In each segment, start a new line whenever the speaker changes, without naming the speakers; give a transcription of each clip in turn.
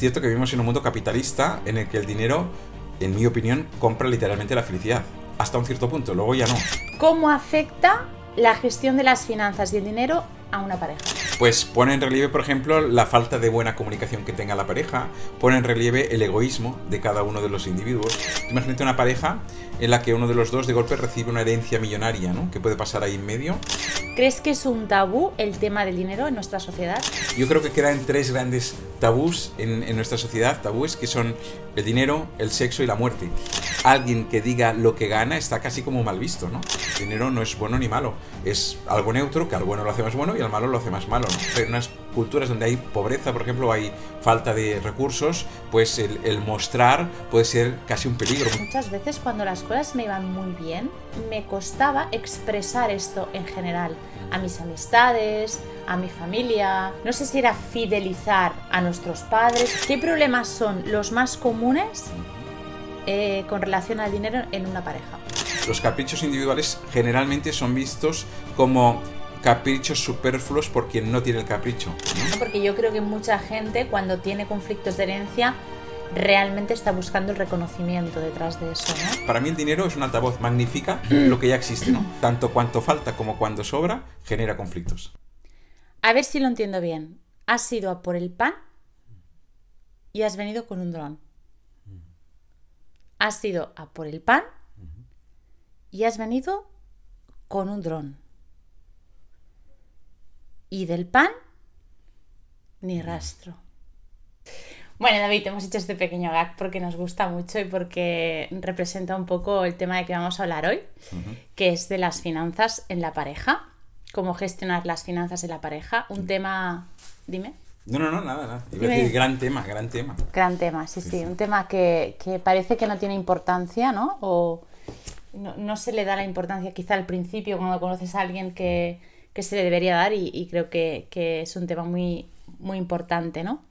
cierto que vivimos en un mundo capitalista en el que el dinero, en mi opinión, compra literalmente la felicidad. Hasta un cierto punto, luego ya no.
¿Cómo afecta la gestión de las finanzas y el dinero a una pareja?
Pues pone en relieve, por ejemplo, la falta de buena comunicación que tenga la pareja, pone en relieve el egoísmo de cada uno de los individuos. Imagínate una pareja en la que uno de los dos de golpe recibe una herencia millonaria, ¿no? Que puede pasar ahí en medio.
¿Crees que es un tabú el tema del dinero en nuestra sociedad?
Yo creo que quedan tres grandes tabús en, en nuestra sociedad, tabúes que son el dinero, el sexo y la muerte. Alguien que diga lo que gana está casi como mal visto, ¿no? El dinero no es bueno ni malo, es algo neutro que al bueno lo hace más bueno y al malo lo hace más malo. En unas culturas donde hay pobreza, por ejemplo, hay falta de recursos, pues el, el mostrar puede ser casi un peligro.
Muchas veces cuando las cosas me iban muy bien, me costaba expresar esto en general a mis amistades, a mi familia. No sé si era fidelizar a nuestros padres. ¿Qué problemas son los más comunes eh, con relación al dinero en una pareja?
Los caprichos individuales generalmente son vistos como caprichos superfluos por quien no tiene el capricho.
Porque yo creo que mucha gente cuando tiene conflictos de herencia realmente está buscando el reconocimiento detrás de eso, ¿no?
Para mí el dinero es un altavoz, magnifica lo que ya existe, ¿no? Tanto cuanto falta como cuando sobra, genera conflictos.
A ver si lo entiendo bien. Has ido a por el pan y has venido con un dron. Has ido a por el pan y has venido con un dron. Y del pan, ni rastro. Bueno, David, hemos hecho este pequeño gag porque nos gusta mucho y porque representa un poco el tema de que vamos a hablar hoy, que es de las finanzas en la pareja. Cómo gestionar las finanzas en la pareja. Un tema. Dime.
No, no, no, nada, nada. Iba a decir gran tema, gran tema.
Gran tema, sí, sí. Un tema que, que parece que no tiene importancia, ¿no? O no, no se le da la importancia quizá al principio cuando conoces a alguien que, que se le debería dar y, y creo que, que es un tema muy, muy importante, ¿no?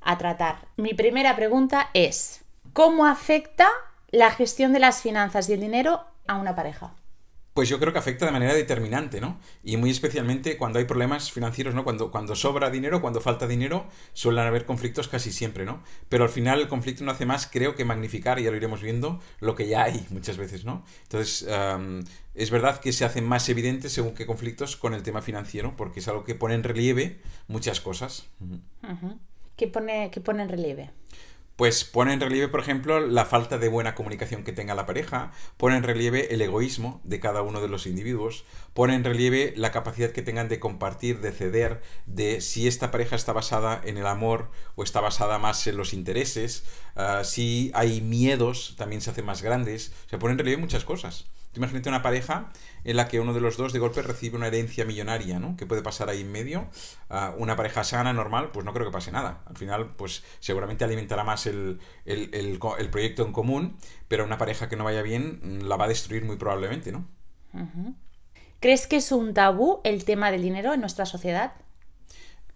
A tratar. Mi primera pregunta es, ¿cómo afecta la gestión de las finanzas y el dinero a una pareja?
Pues yo creo que afecta de manera determinante, ¿no? Y muy especialmente cuando hay problemas financieros, ¿no? Cuando, cuando sobra dinero, cuando falta dinero, suelen haber conflictos casi siempre, ¿no? Pero al final el conflicto no hace más, creo que magnificar, y ya lo iremos viendo, lo que ya hay muchas veces, ¿no? Entonces, um, es verdad que se hacen más evidentes según qué conflictos con el tema financiero, porque es algo que pone en relieve muchas cosas. Ujú.
Ujú. ¿Qué pone, qué pone en relieve?
Pues pone en relieve, por ejemplo, la falta de buena comunicación que tenga la pareja, pone en relieve el egoísmo de cada uno de los individuos, pone en relieve la capacidad que tengan de compartir, de ceder, de si esta pareja está basada en el amor o está basada más en los intereses, ah, si hay miedos, también se hacen más grandes, se pone en relieve muchas cosas. Imagínate una pareja en la que uno de los dos de golpe recibe una herencia millonaria, ¿no? Que puede pasar ahí en medio. Ah, una pareja sana, normal, pues no creo que pase nada. Al final, pues seguramente alimentará más el, el- el proyecto en común, pero una pareja que no vaya bien mm, la va a destruir muy probablemente, ¿no?
¿Crees que es un tabú el tema del dinero en nuestra sociedad?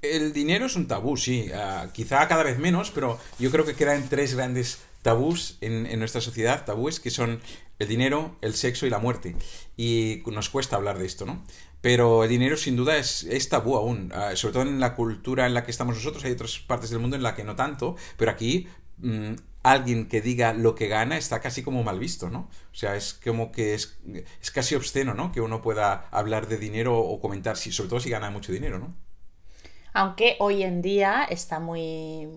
El dinero es un tabú, sí. Ah, quizá cada vez menos, pero yo creo que quedan tres grandes tabús en, en nuestra sociedad, tabúes que son el dinero, el sexo y la muerte. Y nos cuesta hablar de esto, ¿no? Pero el dinero sin duda es, tabú aún, Ah, sobre todo en la cultura en la que estamos nosotros, hay otras partes del mundo en la que no tanto, pero aquí mm, alguien que diga lo que gana está casi como mal visto, ¿no? O sea, es como que es, es casi obsceno, ¿no? Que uno pueda hablar de dinero o comentar, si, sobre todo si gana mucho dinero, ¿no?
Aunque hoy en día está muy.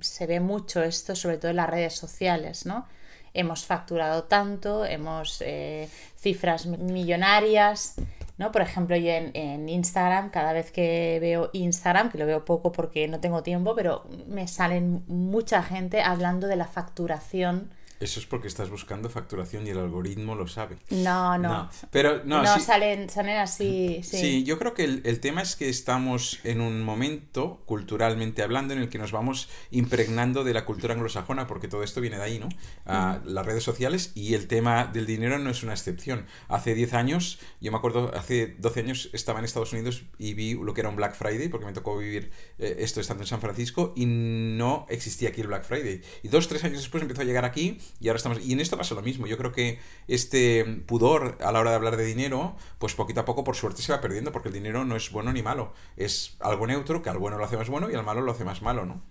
se ve mucho esto, sobre todo en las redes sociales, ¿no? Hemos facturado tanto, hemos eh, cifras millonarias, ¿no? Por ejemplo, yo en, en Instagram, cada vez que veo Instagram, que lo veo poco porque no tengo tiempo, pero me salen mucha gente hablando de la facturación.
Eso es porque estás buscando facturación y el algoritmo lo sabe.
No, no.
Pero no,
No,
sí,
salen, salen así. Sí.
sí, yo creo que el, el tema es que estamos en un momento, culturalmente hablando, en el que nos vamos impregnando de la cultura anglosajona, porque todo esto viene de ahí, ¿no? Ah, Las redes sociales y el tema del dinero no es una excepción. Hace 10 años, yo me acuerdo, hace 12 años estaba en Estados Unidos y vi lo que era un Black Friday, porque me tocó vivir eh, esto estando en San Francisco y no existía aquí el Black Friday. Y dos, tres años después empezó a llegar aquí y ahora estamos... Y en esto pasa lo mismo. Yo creo que este pudor a la hora de hablar de dinero, pues poquito a poco por suerte se va perdiendo porque el dinero no es bueno ni malo. Es algo neutro que al bueno lo hace más bueno y al malo lo hace más malo, ¿no?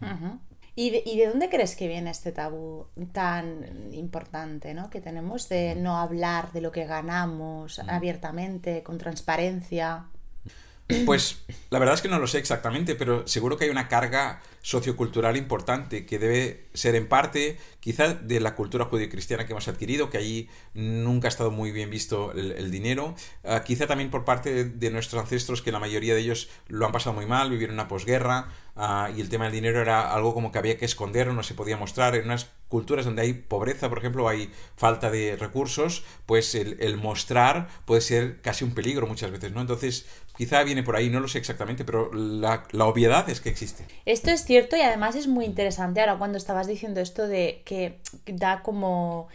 ¿Y de, ¿Y de, dónde crees que viene este tabú tan importante ¿no? que tenemos de no hablar de lo que ganamos abiertamente, con transparencia?
Pues la verdad es que no lo sé exactamente, pero seguro que hay una carga sociocultural importante que debe ser en parte quizás de la cultura judio-cristiana que hemos adquirido, que allí nunca ha estado muy bien visto el, dinero, uh, quizá también por parte de, nuestros ancestros que la mayoría de ellos lo han pasado muy mal, vivieron una posguerra uh, y el tema del dinero era algo como que había que esconder, no se podía mostrar en unas culturas donde hay pobreza, por ejemplo, hay falta de recursos, pues el mostrar puede ser casi un peligro muchas veces, ¿no? Entonces, quizá viene por ahí, no lo sé exactamente, pero la, la obviedad es que existe.
Esto es cierto y además es muy interesante ahora cuando estabas diciendo esto de que da como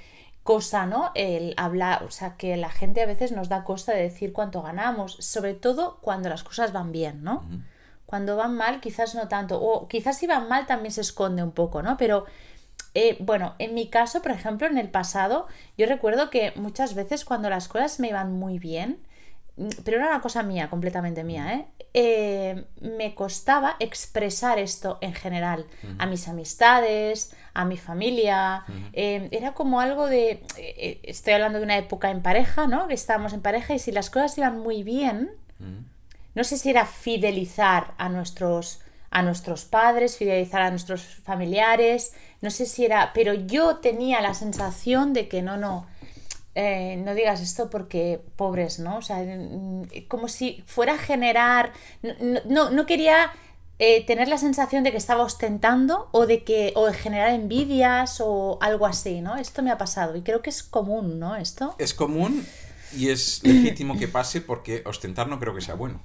cosa, ¿no? El hablar, o sea, que la gente a veces nos da cosa de decir cuánto ganamos, sobre todo cuando las cosas van bien, ¿no? Cuando van mal, quizás no tanto, o quizás si van mal también se esconde un poco, ¿no? Pero eh, bueno, en mi caso, por ejemplo, en el pasado, yo recuerdo que muchas veces cuando las cosas me iban muy bien, pero era una cosa mía, completamente mía, ¿eh? eh me costaba expresar esto en general a mis amistades, a mi familia. Eh, era como algo de. estoy hablando de una época en pareja, ¿no? Que estábamos en pareja y si las cosas iban muy bien, no sé si era fidelizar a nuestros, a nuestros padres, fidelizar a nuestros familiares, no sé si era, pero yo tenía la sensación de que no, no, eh, no digas esto porque pobres, ¿no? O sea, mm, como si fuera a generar, no, no, quería eh, tener la sensación de que estaba ostentando o de que, o generar envidias o algo así, ¿no? Esto me ha pasado y creo que es común, ¿no? Esto.
Es común y es legítimo que pase porque ostentar no creo que sea bueno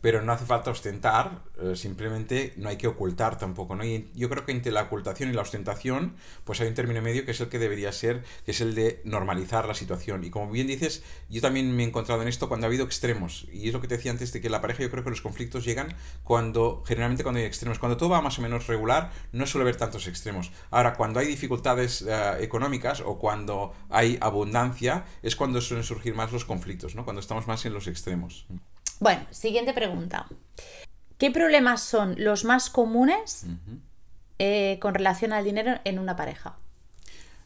pero no hace falta ostentar, eh, simplemente no hay que ocultar tampoco, ¿no? Y yo creo que entre la ocultación y la ostentación, pues hay un término medio que es el que debería ser, que es el de normalizar la situación. Y como bien dices, yo también me he encontrado en esto cuando ha habido extremos, y es lo que te decía antes de que la pareja, yo creo que los conflictos llegan cuando, generalmente cuando hay extremos, cuando todo va más o menos regular, no suele haber tantos extremos. Ahora, cuando hay dificultades eh, económicas o cuando hay abundancia, es cuando suelen surgir más los conflictos, ¿no? Cuando estamos más en los extremos.
Bueno, siguiente pregunta. ¿Qué problemas son los más comunes eh, con relación al dinero en una pareja?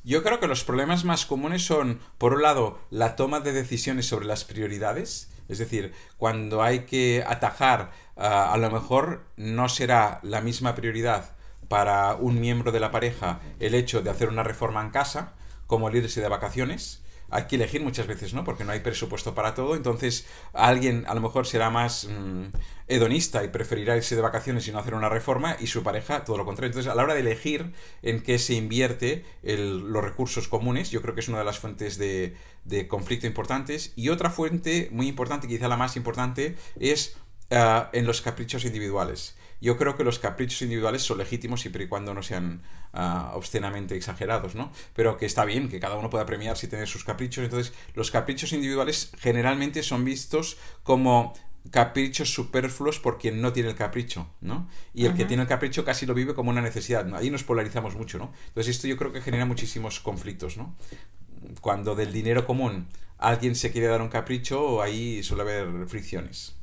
Yo creo que los problemas más comunes son, por un lado, la toma de decisiones sobre las prioridades, es decir, cuando hay que atajar, a lo mejor no será la misma prioridad para un miembro de la pareja el hecho de hacer una reforma en casa como el irse de vacaciones, hay que elegir muchas veces, ¿no? Porque no hay presupuesto para todo, entonces alguien a lo mejor será más mm, hedonista y preferirá irse de vacaciones y no hacer una reforma y su pareja todo lo contrario. Entonces a la hora de elegir en qué se invierte los recursos comunes, yo creo que es una de las fuentes de, de conflicto importantes. Y otra fuente muy importante, quizá la más importante, es ah, en los caprichos individuales. Yo creo que los caprichos individuales son legítimos siempre y cuando no sean uh, obscenamente exagerados, ¿no? Pero que está bien, que cada uno pueda premiarse y tener sus caprichos. Entonces, los caprichos individuales generalmente son vistos como caprichos superfluos por quien no tiene el capricho, ¿no? Y el que tiene el capricho casi lo vive como una necesidad. Ahí nos polarizamos mucho, ¿no? Entonces esto yo creo que genera muchísimos conflictos, ¿no? Cuando del dinero común alguien se quiere dar un capricho, ahí suele haber fricciones.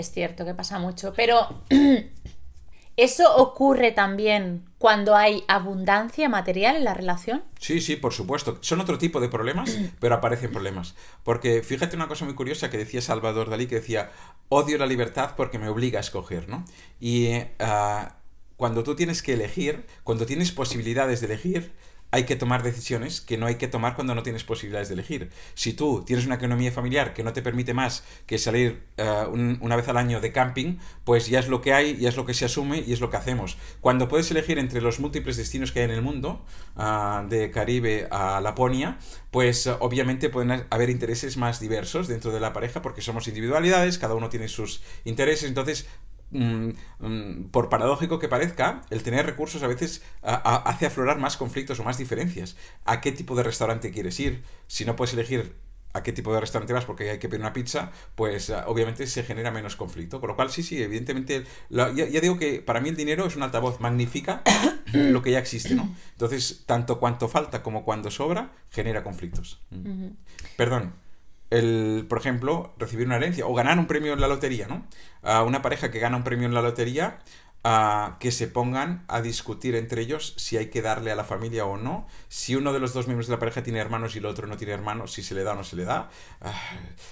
Es cierto que pasa mucho, pero ¿eso ocurre también cuando hay abundancia material en la relación?
Sí, sí, por supuesto. Son otro tipo de problemas, pero aparecen problemas. Porque fíjate una cosa muy curiosa que decía Salvador Dalí, que decía, odio la libertad porque me obliga a escoger, ¿no? Y ah, cuando tú tienes que elegir, cuando tienes posibilidades de elegir, hay que tomar decisiones que no hay que tomar cuando no tienes posibilidades de elegir. Si tú tienes una economía familiar que no te permite más que salir eh, una vez al año de camping, pues ya es lo que hay, ya es lo que se asume y es lo que hacemos. Cuando puedes elegir entre los múltiples destinos que hay en el mundo, ah, de Caribe a Laponia, pues obviamente pueden haber intereses más diversos dentro de la pareja porque somos individualidades, cada uno tiene sus intereses, entonces Mm, mm, por paradójico que parezca, el tener recursos a veces hace aflorar más conflictos o más diferencias. ¿A qué tipo de restaurante quieres ir? Si no puedes elegir a qué tipo de restaurante vas porque hay que pedir una pizza, pues ah, obviamente se genera menos conflicto. Con lo cual, sí, sí, evidentemente, ya, digo que para mí el dinero es un altavoz, magnifica lo que ya existe, ¿no? Entonces, tanto cuanto falta como cuando sobra, genera conflictos. Mm. Perdón el, por ejemplo, recibir una herencia o ganar un premio en la lotería, ¿no? A una pareja que gana un premio en la lotería, a que se pongan a discutir entre ellos si hay que darle a la familia o no, si uno de los dos miembros de la pareja tiene hermanos y el otro no tiene hermanos, si se le da o no se le da. Ah,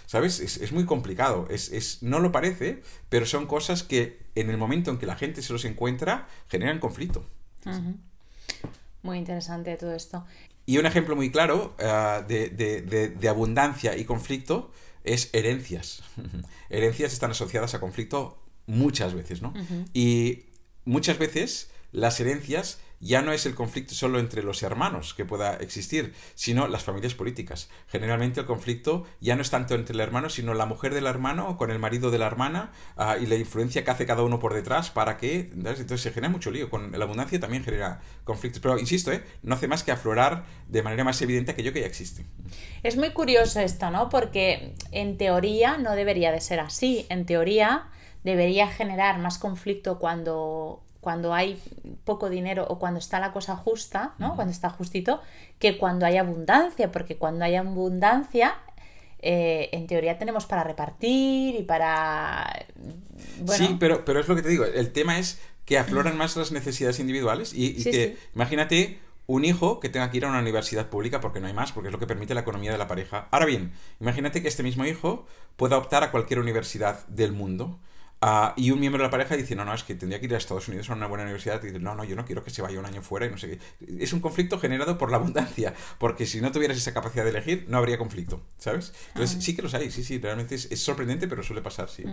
¿Sabes? Es, muy complicado. Es, es, no lo parece, pero son cosas que en el momento en que la gente se los encuentra generan conflicto.
Muy interesante todo esto.
Y un ejemplo muy claro ah, de, de abundancia y conflicto es herencias. herencias están asociadas a conflicto muchas veces, ¿no? Y muchas veces las herencias ya no es el conflicto solo entre los hermanos que pueda existir, sino las familias políticas. Generalmente el conflicto ya no es tanto entre el hermano, sino la mujer del hermano con el marido de la hermana ah, y la influencia que hace cada uno por detrás para que... Entonces se genera mucho lío. Con la abundancia también genera conflictos. Pero insisto, ¿eh? no hace más que aflorar de manera más evidente aquello que ya existe.
Es muy curioso esto, ¿no? Porque en teoría no debería de ser así. En teoría debería generar más conflicto cuando, cuando hay poco dinero o cuando está la cosa justa, ¿no? Cuando está justito, que cuando hay abundancia, porque cuando hay abundancia, eh, en teoría tenemos para repartir y para...
Sí, pero, pero es lo que te digo, el tema es que afloran más las necesidades individuales y, que, imagínate un hijo que tenga que ir a una universidad pública porque no hay más, porque es lo que permite la economía de la pareja. Ahora bien, imagínate que este mismo hijo pueda optar a cualquier universidad del mundo Ah, y un miembro de la pareja dice, no, no, es que tendría que ir a Estados Unidos a una buena universidad. Y dice, no, no, yo no quiero que se vaya un año fuera y no sé qué. Es un conflicto generado por la abundancia, porque si no tuvieras esa capacidad de elegir, no habría conflicto, ¿sabes? Entonces, sí que los hay, sí, sí, realmente es, sorprendente, pero suele pasar, sí.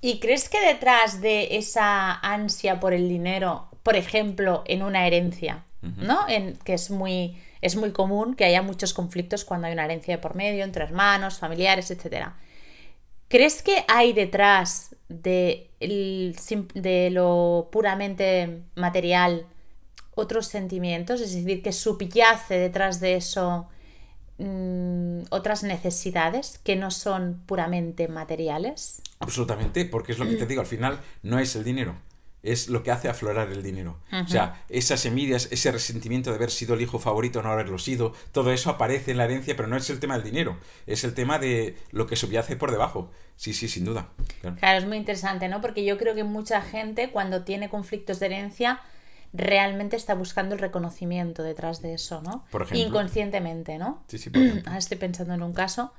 ¿Y crees que detrás de esa ansia por el dinero, por ejemplo, en una herencia, ¿no? En, que es muy, es muy común que haya muchos conflictos cuando hay una herencia de por medio, entre hermanos, familiares, etcétera. ¿Crees que hay detrás de, de lo puramente material otros sentimientos? Es decir, que subyace detrás de eso mm, otras necesidades que no son puramente materiales?
Absolutamente, porque es lo que te digo, al final no es el dinero es lo que hace aflorar el dinero. O sea, esas envidias, ese resentimiento de haber sido el hijo favorito no haberlo sido, todo eso aparece en la herencia, pero no es el tema del dinero, es el tema de lo que subyace por debajo. Sí, sí, sin duda.
Claro. es muy interesante, ¿no? Porque yo creo que mucha gente cuando tiene conflictos de herencia realmente está buscando el reconocimiento detrás de eso, ¿no? Por ejemplo. Inconscientemente, ¿no? Sí, sí, por Ahora estoy pensando en un caso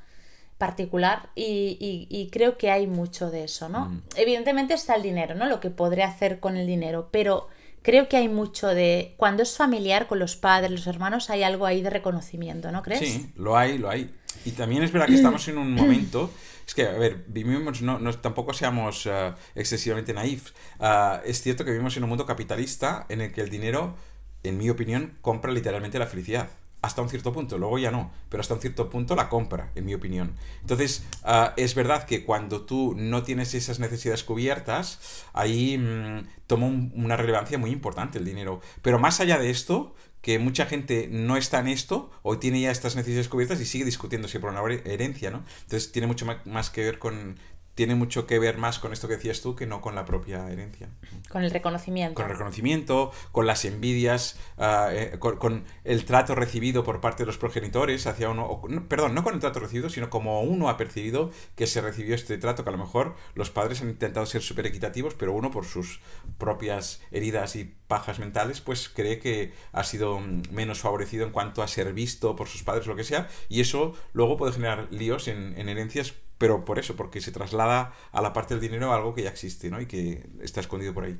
particular y, creo que hay mucho de eso, ¿no? Mm. Evidentemente está el dinero, ¿no? Lo que podré hacer con el dinero, pero creo que hay mucho de... Cuando es familiar con los padres, los hermanos, hay algo ahí de reconocimiento, ¿no crees?
Sí, lo hay, lo hay. Y también es verdad que estamos en un momento... Es que, a ver, vivimos, no, no tampoco seamos uh, excesivamente naif. Uh, es cierto que vivimos en un mundo capitalista en el que el dinero, en mi opinión, compra literalmente la felicidad hasta un cierto punto, luego ya no, pero hasta un cierto punto la compra, en mi opinión. Entonces, ah, es verdad que cuando tú no tienes esas necesidades cubiertas, ahí mm, toma una relevancia muy importante el dinero. Pero más allá de esto, que mucha gente no está en esto o tiene ya estas necesidades cubiertas y sigue discutiendo por una herencia, ¿no? Entonces tiene mucho más que ver con tiene mucho que ver más con esto que decías tú que no con la propia herencia.
Con el reconocimiento.
Con el reconocimiento, con las envidias, eh, con, el trato recibido por parte de los progenitores hacia uno, perdón, no con el trato recibido, sino como uno ha percibido que se recibió este trato, que a lo mejor los padres han intentado ser súper equitativos, pero uno por sus propias heridas y pajas mentales, pues cree que ha sido mm, menos favorecido en cuanto a ser visto por sus padres lo que sea, y eso luego puede generar líos en, en herencias pero por eso, porque se traslada a la parte del dinero algo que ya existe, ¿no? Y que está escondido por ahí.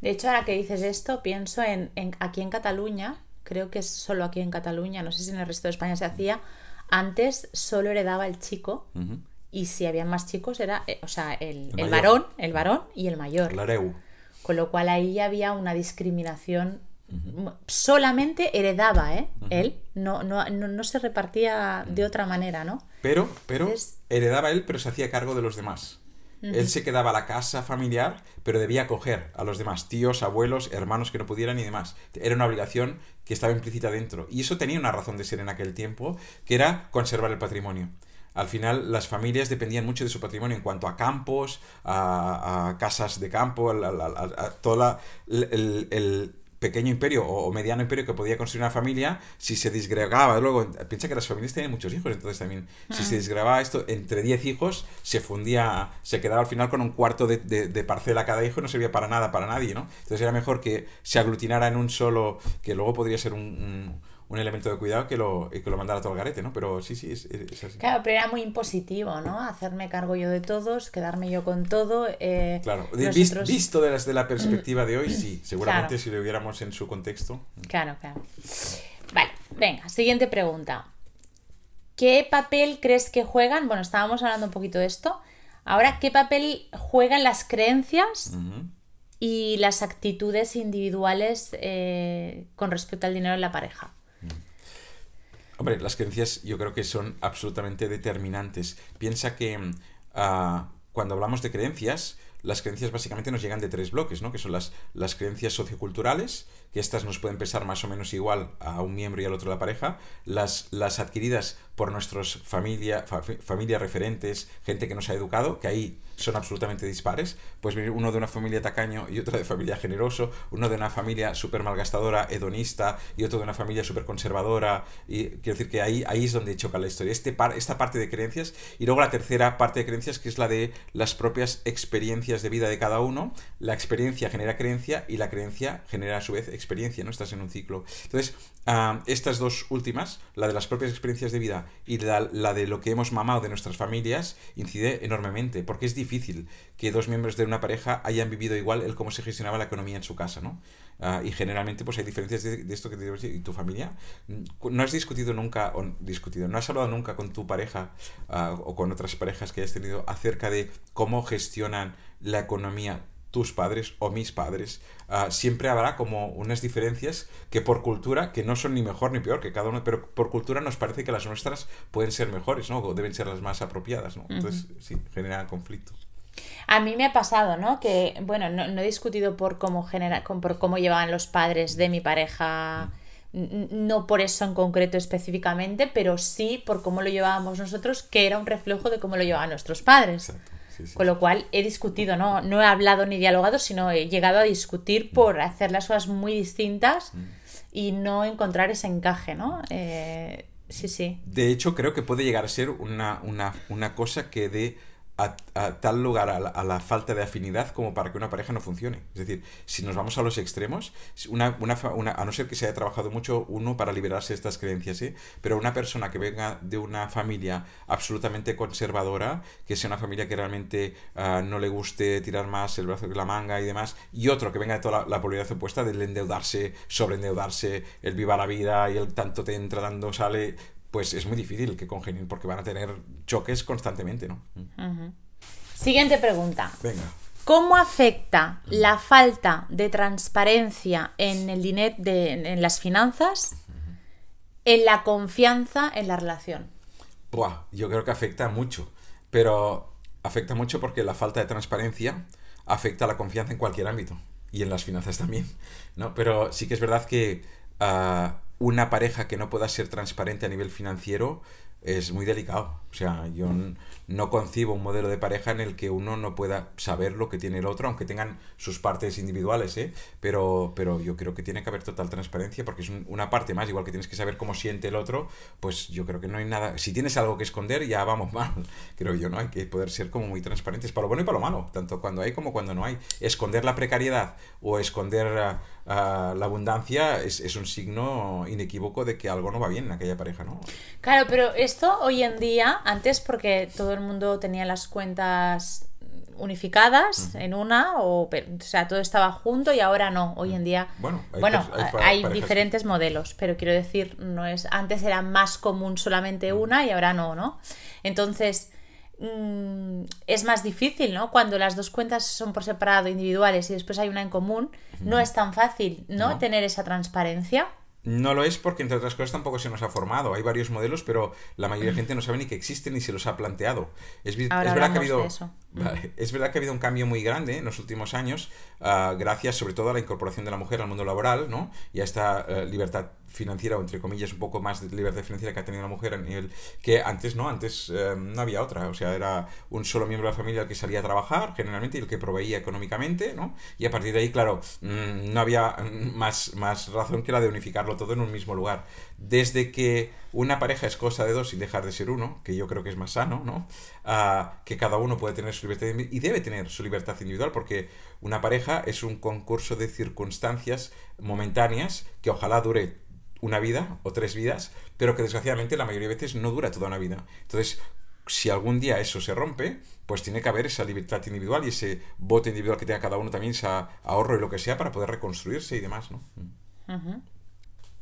De hecho, ahora que dices esto, pienso en, aquí en Cataluña, creo que es solo aquí en Cataluña, no sé si en el resto de España se hacía, antes solo heredaba el chico y si había más chicos era, eh, o sea, el, el, varón, el varón y el mayor. Con lo cual ahí había una discriminación Solamente heredaba, ¿eh? Él, no, no, no, se repartía de otra manera, ¿no?
Pero, pero, heredaba él, pero se hacía cargo de los demás. Él se quedaba a la casa familiar, pero debía acoger a los demás, tíos, abuelos, hermanos que no pudieran y demás. Era una obligación que estaba implícita dentro. Y eso tenía una razón de ser en aquel tiempo, que era conservar el patrimonio al final las familias dependían mucho de su patrimonio en cuanto a campos, a, casas de campo, a, toda el, pequeño imperio o, mediano imperio que podía construir una familia, si se disgregaba, luego, piensa que las familias tienen muchos hijos, entonces también, si se disgregaba esto entre 10 hijos, se fundía, se quedaba al final con un cuarto de, de, parcela cada hijo y no servía para nada, para nadie, ¿no? Entonces era mejor que se aglutinara en un solo, que luego podría ser un un elemento de cuidado que lo, que lo mandara todo el garete, ¿no? Pero sí, sí, es, así.
Claro, pero era muy impositivo, ¿no? Hacerme cargo yo de todos, quedarme yo con todo. Eh,
claro, visto de, desde la perspectiva de hoy, sí, seguramente si lo viéramos en su contexto.
Claro, claro. Vale, venga, siguiente pregunta. ¿Qué papel crees que juegan? Bueno, estábamos hablando un poquito de esto. Ahora, ¿qué papel juegan las creencias y las actitudes individuales eh, con respecto al dinero en la pareja?
Hombre, las creencias yo creo que son absolutamente determinantes. Piensa que ah, cuando hablamos de creencias, las creencias básicamente nos llegan de tres bloques, ¿no? Que son las, las creencias socioculturales, que estas nos pueden pesar más o menos igual a un miembro y al otro de la pareja, las, las adquiridas por nuestros familia, familias referentes, gente que nos ha educado, que ahí son absolutamente dispares. Pues uno de una familia tacaño y otro de familia generoso, uno de una familia súper malgastadora, hedonista, y otro de una familia súper conservadora. Y quiero decir que ahí, ahí es donde choca la historia. Este par, esta parte de creencias, y luego la tercera parte de creencias, que es la de las propias experiencias de vida de cada uno. La experiencia genera creencia y la creencia genera a su vez experiencia, ¿no? Estás en un ciclo. Entonces, ah, estas dos últimas, la de las propias experiencias de vida y la, de lo que hemos mamado de nuestras familias incide enormemente, porque es difícil que dos miembros de una pareja hayan vivido igual el cómo se gestionaba la economía en su casa, ¿no? Ah, y generalmente pues hay diferencias de, esto que te ¿y tu familia? ¿No has discutido nunca, o discutido, no has hablado nunca con tu pareja ah, o con otras parejas que hayas tenido acerca de cómo gestionan la economía tus padres o mis padres, ah, siempre habrá como unas diferencias que por cultura, que no son ni mejor ni peor que cada uno, pero por cultura nos parece que las nuestras pueden ser mejores, ¿no? O deben ser las más apropiadas, ¿no? Entonces, sí, generan conflicto.
A mí me ha pasado, ¿no? Que, bueno, no, he discutido por cómo, genera, por cómo llevaban los padres de mi pareja, no por eso en concreto específicamente, pero sí por cómo lo llevábamos nosotros, que era un reflejo de cómo lo llevaban nuestros padres. Con lo cual he discutido, ¿no? No he hablado ni dialogado, sino he llegado a discutir por hacer las cosas muy distintas mm. y no encontrar ese encaje, ¿no? Eh, sí, sí.
De hecho, creo que puede llegar a ser una, una, una cosa que de a, tal lugar a la, falta de afinidad como para que una pareja no funcione. Es decir, si nos vamos a los extremos, una, una, a no ser que se haya trabajado mucho uno para liberarse de estas creencias, ¿eh? pero una persona que venga de una familia absolutamente conservadora, que sea una familia que realmente ah, no le guste tirar más el brazo que la manga y demás, y otro que venga de toda la, la polaridad opuesta del endeudarse, sobreendeudarse, el viva la vida y el tanto te entra, dando sale, pues es muy difícil que congenien porque van a tener choques constantemente, ¿no?
Siguiente pregunta. Venga. ¿Cómo afecta la falta de transparencia en el dinero, en las finanzas, en la confianza en la relación?
Buah, yo creo que afecta mucho, pero afecta mucho porque la falta de transparencia afecta a la confianza en cualquier ámbito y en las finanzas también, ¿no? Pero sí que es verdad que ah, una pareja que no pueda ser transparente a nivel financiero es muy delicado. O sea, yo no concibo un modelo de pareja en el que uno no pueda saber lo que tiene el otro, aunque tengan sus partes individuales, ¿eh? Pero, pero yo creo que tiene que haber total transparencia porque es una parte más, igual que tienes que saber cómo siente el otro, pues yo creo que no hay nada. Si tienes algo que esconder, ya vamos mal, creo yo, ¿no? Hay que poder ser como muy transparentes para lo bueno y para lo malo, tanto cuando hay como cuando no hay. Esconder la precariedad o esconder ah, ah, la abundancia es, es un signo inequívoco de que algo no va bien en aquella pareja, ¿no?
Claro, pero esto hoy en día, antes porque todo el mundo tenía las cuentas unificadas en una, o, sea, todo estaba junto y ahora no. Hoy en día, bueno, hay, diferentes modelos, pero quiero decir, no es antes era más común solamente una y ahora no, ¿no? Entonces, mm, es más difícil, ¿no? Cuando las dos cuentas son por separado, individuales y después hay una en común, no es tan fácil, ¿no? Tener esa transparencia.
No lo es porque, entre otras cosas, tampoco se nos ha formado. Hay varios modelos, pero la mayoría de gente no sabe ni que existen ni se los ha planteado. Es, verdad que ha habido, es verdad que ha habido un cambio muy grande en los últimos años, ah, gracias sobre todo a la incorporación de la mujer al mundo laboral, ¿no? Y a esta eh, libertad financiera, o entre comillas, un poco más de libertad financiera que ha tenido la mujer a nivel que antes no, antes eh, no había otra, o sea, era un solo miembro de la familia el que salía a trabajar, generalmente, y el que proveía económicamente, ¿no? Y a partir de ahí, claro, mm, no había más, más razón que la de unificarlo todo en un mismo lugar. Desde que una pareja es cosa de dos sin dejar de ser uno, que yo creo que es más sano, ¿no? Ah, que cada uno puede tener su libertad y debe tener su libertad individual, porque una pareja es un concurso de circunstancias momentáneas que ojalá dure una vida o tres vidas, pero que desgraciadamente la mayoría de veces no dura toda una vida. Entonces, si algún día eso se rompe, pues tiene que haber esa libertad individual y ese bote individual que tenga cada uno también, ese ahorro y lo que sea para poder reconstruirse y demás, ¿no?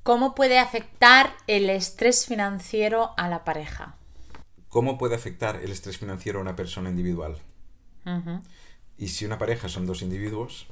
¿Cómo puede afectar el estrés financiero a la pareja?
¿Cómo puede afectar el estrés financiero a una persona individual? Y si una pareja son dos individuos,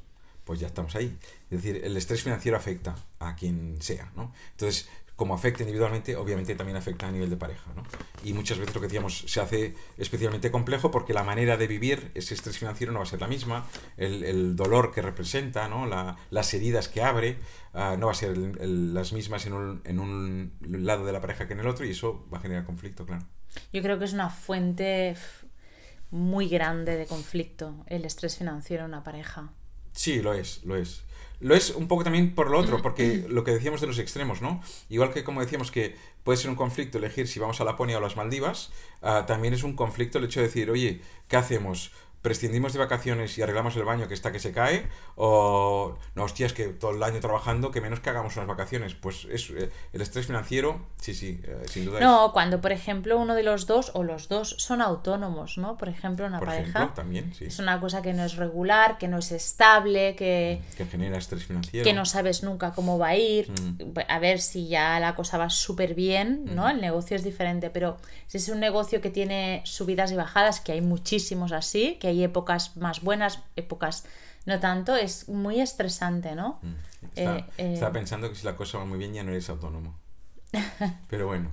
pues ya estamos ahí. Es decir, el estrés financiero afecta a quien sea, ¿no? Entonces, como afecta individualmente, obviamente también afecta a nivel de pareja, ¿no? Y muchas veces lo que decíamos se hace especialmente complejo porque la manera de vivir ese estrés financiero no va a ser la misma, el, dolor que representa, ¿no? las heridas que abre, ah, no va a ser las mismas en un, en un lado de la pareja que en el otro y eso va a generar conflicto, claro.
Yo creo que es una fuente muy grande de conflicto el estrés financiero en una pareja.
Sí, lo es, lo es. Lo es un poco también por lo otro, porque lo que decíamos de los extremos, ¿no? Igual que como decíamos que puede ser un conflicto elegir si vamos a Laponia o a las Maldivas, ah, también es un conflicto el hecho de decir, oye, ¿qué hacemos? Prescindimos de vacaciones y arreglamos el baño que está que se cae, o no, hostia, es que todo el año trabajando, que menos que hagamos unas vacaciones. Pues es eh, el estrés financiero, sí, sí, eh, sin duda.
No, cuando por ejemplo uno de los dos o los dos son autónomos, ¿no? Por ejemplo, una pareja.
también, sí.
Es una cosa que no es regular, que no es estable, que.
Que genera estrés financiero.
Que no sabes nunca cómo va a ir. Mm. A ver si ya la cosa va súper bien, ¿no? Mm. El negocio es diferente, pero si es un negocio que tiene subidas y bajadas, que hay muchísimos así, que hay épocas más buenas, épocas no tanto, es muy estresante, ¿no? Mm,
eh, eh, estaba, pensando que si la cosa va muy bien ya no eres autónomo. Pero bueno.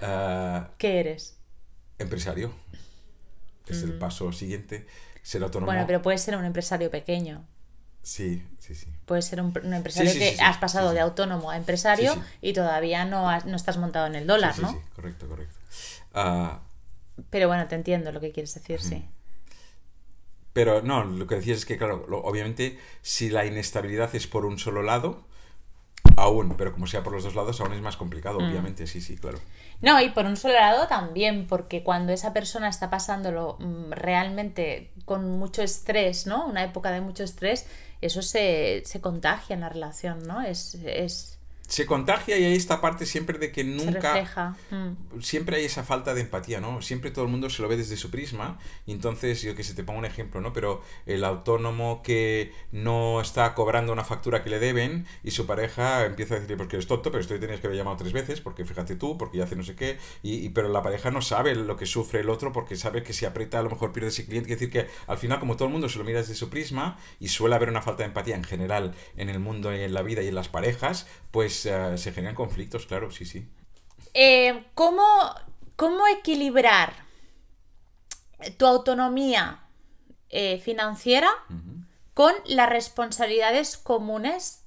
Ah,
¿Qué eres?
Empresario. Es el mm. paso siguiente, ser autónomo.
Bueno, pero puedes ser un empresario pequeño.
Sí, sí, sí.
Puedes ser un, empresario que has pasado de autónomo a empresario y todavía no, no estás montado en el dólar, ¿no?
Sí, correcto, correcto. Ah,
pero bueno, te entiendo lo que quieres decir, sí.
Pero no, lo que decías es que, claro, obviamente, si la inestabilidad es por un solo lado, aún, pero como sea por los dos lados, aún es más complicado, mm. obviamente, sí, sí, claro.
No, y por un solo lado también, porque cuando esa persona está pasándolo mm, realmente con mucho estrés, ¿no? Una época de mucho estrés, eso se, se contagia en la relación, ¿no? Es, es,
se contagia y hay esta parte siempre de que
nunca
mm. siempre hay esa falta de empatía no siempre todo el mundo se lo ve desde su prisma y entonces yo que sé te pongo un ejemplo no pero el autónomo que no está cobrando una factura que le deben y su pareja empieza a decirle porque eres tonto pero esto tenías que haber llamado tres veces porque fíjate tú porque ya hace no sé qué y, pero la pareja no sabe lo que sufre el otro porque sabe que si aprieta a lo mejor pierde ese cliente. Quiere decir que al final como todo el mundo se lo mira desde su prisma y suele haber una falta de empatía en general en el mundo y en la vida y en las parejas pues se generan conflictos, claro, sí, sí.
Eh, ¿cómo, equilibrar tu autonomía eh, financiera con las responsabilidades comunes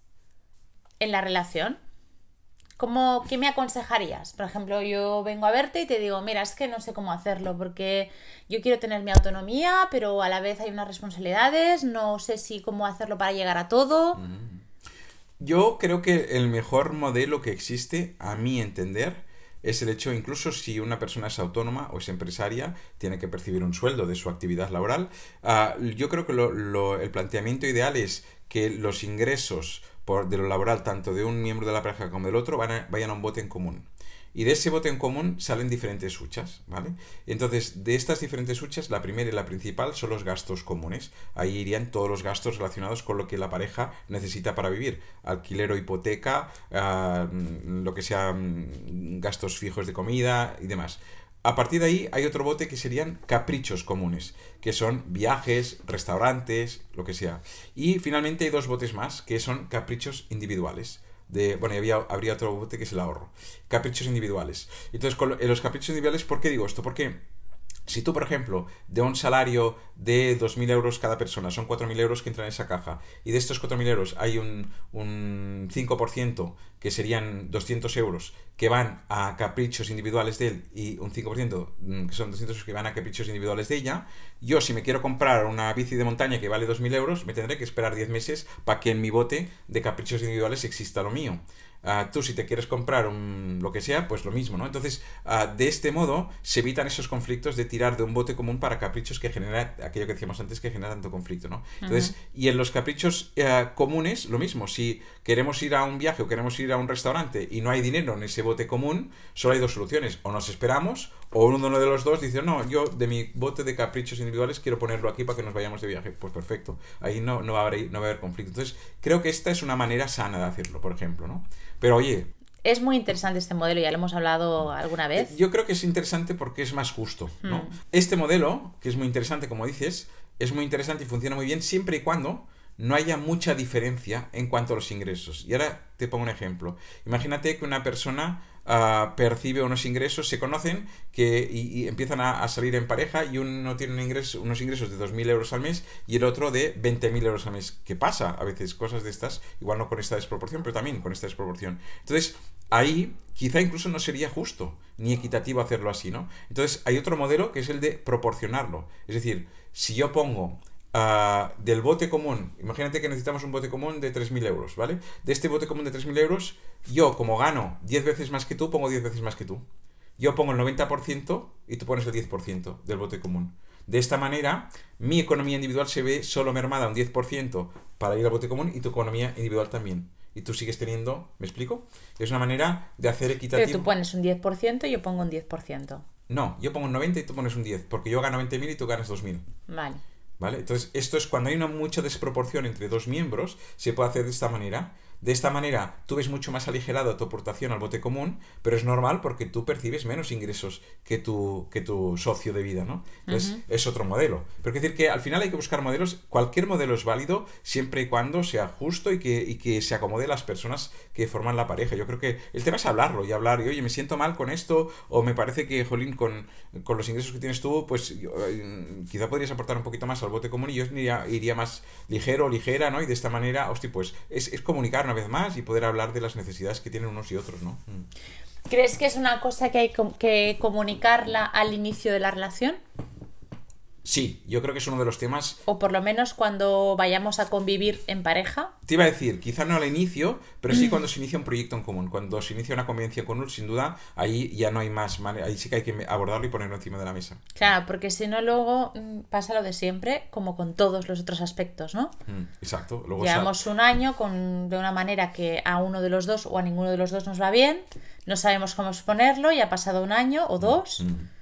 en la relación? ¿Cómo, ¿Qué me aconsejarías? Por ejemplo, yo vengo a verte y te digo, mira, es que no sé cómo hacerlo porque yo quiero tener mi autonomía, pero a la vez hay unas responsabilidades, no sé si cómo hacerlo para llegar a todo.
Yo creo que el mejor modelo que existe, a mi entender, es el hecho, incluso si una persona es autónoma o es empresaria, tiene que percibir un sueldo de su actividad laboral. Ah, yo creo que el planteamiento ideal es que los ingresos por, de lo laboral, tanto de un miembro de la pareja como del otro, vayan a un bote en común. Y de ese bote en común salen diferentes huchas, ¿vale? Entonces, de estas diferentes huchas, la primera y la principal son los gastos comunes. Ahí irían todos los gastos relacionados con lo que la pareja necesita para vivir. Alquiler o hipoteca, ah, lo que sea mm, gastos fijos de comida y demás. A partir de ahí hay otro bote que serían caprichos comunes, que son viajes, restaurantes, lo que sea. Y finalmente hay dos botes más, que son caprichos individuales de, bueno, había, habría otro bote que es el ahorro. Caprichos individuales. Entonces, con los caprichos individuales, ¿por qué digo esto? Porque Si tú, por ejemplo, de un salario de 2.000 euros cada persona, son 4.000 euros que entran en esa caja, y de estos 4.000 euros hay un, un 5%, que serían 200 euros, que van a caprichos individuales de él, y un 5%, mm, que son 200 euros que van a caprichos individuales de ella, yo si me quiero comprar una bici de montaña que vale 2.000 euros, me tendré que esperar 10 meses para que en mi bote de caprichos individuales exista lo mío. Ah, tú si te quieres comprar un, lo que sea, pues lo mismo, ¿no? Entonces, ah, de este modo se evitan esos conflictos de tirar de un bote común para caprichos que genera aquello que decíamos antes que genera tanto conflicto, ¿no? Entonces, y en los caprichos eh, comunes, lo mismo, si queremos ir a un viaje o queremos ir a un restaurante y no hay dinero en ese bote común, solo hay dos soluciones, o nos esperamos o uno de los dos dice, no, yo de mi bote de caprichos individuales quiero ponerlo aquí para que nos vayamos de viaje. Pues perfecto, ahí no, no, va, a haber, no va a haber conflicto. Entonces, creo que esta es una manera sana de hacerlo, por ejemplo, ¿no? Pero oye...
Es muy interesante este modelo, ya lo hemos hablado alguna vez.
Yo creo que es interesante porque es más justo, ¿no? Hmm. Este modelo, que es muy interesante, como dices, es muy interesante y funciona muy bien siempre y cuando no haya mucha diferencia en cuanto a los ingresos. Y ahora te pongo un ejemplo. Imagínate que una persona uh, percibe unos ingresos, se conocen que, y, empiezan a, salir en pareja y uno tiene unos ingresos de 2.000 euros al mes y el otro de 20.000 euros al mes. ¿Qué pasa? A veces cosas de estas, igual no con esta desproporción, pero también con esta desproporción. Entonces, ahí quizá incluso no sería justo ni equitativo hacerlo así, ¿no? Entonces, hay otro modelo que es el de proporcionarlo. Es decir, si yo pongo Ah, del bote común, imagínate que necesitamos un bote común de 3.000 euros, ¿vale? De este bote común de 3.000 euros, yo como gano 10 veces más que tú, pongo 10 veces más que tú. Yo pongo el 90% y tú pones el 10% del bote común. De esta manera, mi economía individual se ve solo mermada un 10% para ir al bote común y tu economía individual también. Y tú sigues teniendo, ¿me explico? Es una manera de hacer equitativo.
Pero tú pones un 10% y yo pongo un 10%.
No, yo pongo un 90 y tú pones un 10, porque yo gano 20.000 y tú ganas 2.000.
Vale.
¿Vale? Entonces, esto es cuando hay una mucha desproporción entre dos miembros, se puede hacer de esta manera. De esta manera, tú ves mucho más aligerado tu aportación al bote común, pero es normal porque tú percibes menos ingresos que tu, que tu socio de vida, ¿no? Entonces, es otro modelo. Pero es decir que al final hay que buscar modelos, cualquier modelo es válido siempre y cuando sea justo y que, y que se acomode a las personas que forman la pareja. Yo creo que el tema es hablarlo y hablar, y oye, me siento mal con esto, o me parece que, Jolín, con, con los ingresos que tienes tú, pues eh, quizá podrías aportar un poquito más al bote común y yo iría, iría más ligero, ligera, ¿no? Y de esta manera, hostia, pues es, es comunicar una vez más y poder hablar de las necesidades que tienen unos y otros, ¿no? Mm.
¿Crees que es una cosa que hay que comunicarla al inicio de la relación?
Sí, yo creo que es uno de los temas.
O por lo menos cuando vayamos a convivir en pareja.
Te iba a decir, quizá no al inicio, pero sí cuando se inicia un proyecto en común. Cuando se inicia una convivencia común, sin duda, ahí ya no hay más. Ahí sí que hay que abordarlo y ponerlo encima de la mesa.
Claro, porque si no, luego mm, pasa lo de siempre, como con todos los otros aspectos, ¿no?
Mm, exacto.
Luego Llevamos un año con, de una manera que a uno de los dos o a ninguno de los dos nos va bien, no sabemos cómo exponerlo, y ha pasado un año o dos. Mm,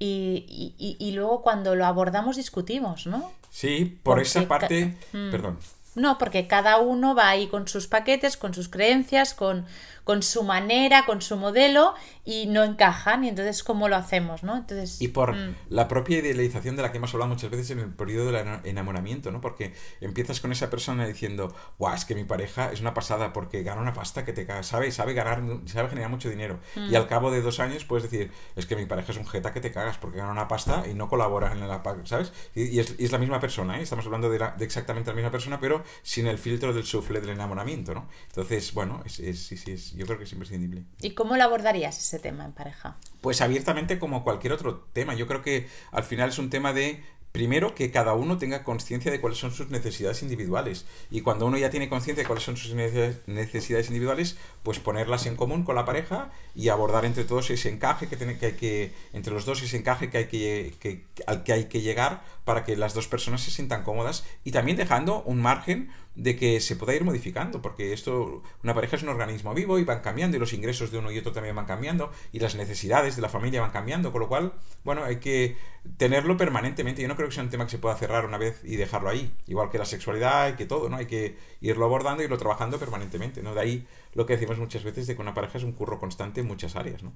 y, y, y, luego cuando lo abordamos discutimos, ¿no?
Sí, por esa parte, hmm. perdón.
No, porque cada uno va ahí con sus paquetes, con sus creencias, con, con su manera, con su modelo y no encajan y entonces cómo lo hacemos, ¿no? Entonces,
y por mm. la propia idealización de la que hemos hablado muchas veces en el periodo del enamoramiento, ¿no? Porque empiezas con esa persona diciendo, guau, es que mi pareja es una pasada porque gana una pasta que te caga, sabe, sabe ganar, sabe generar mucho dinero. Y al mm. cabo de dos años puedes decir, es que mi pareja es un jeta que te cagas porque gana una pasta y no colabora en la ¿sabes? Y, es, la misma persona, ¿eh? Estamos hablando de, exactamente la misma persona, pero sin el filtro del sufle del enamoramiento, ¿no? Entonces, bueno, es, es, sí, sí, es, yo creo que es imprescindible.
¿Y cómo lo abordarías ese tema en pareja?
Pues abiertamente como cualquier otro tema. Yo creo que al final es un tema de Primero, que cada uno tenga conciencia de cuáles son sus necesidades individuales. Y cuando uno ya tiene conciencia de cuáles son sus necesidades individuales, pues ponerlas en común con la pareja y abordar entre todos ese encaje que, tiene, que hay que, entre los dos ese encaje que hay que, que, al que hay que llegar para que las dos personas se sientan cómodas y también dejando un margen de que se pueda ir modificando, porque esto, una pareja es un organismo vivo y van cambiando y los ingresos de uno y otro también van cambiando y las necesidades de la familia van cambiando, con lo cual, bueno, hay que tenerlo permanentemente. Yo no creo que sea un tema que se pueda cerrar una vez y dejarlo ahí, igual que la sexualidad y que todo, ¿no? Hay que irlo abordando y irlo trabajando permanentemente, ¿no? De ahí lo que decimos muchas veces de que una pareja es un curro constante en muchas áreas, ¿no?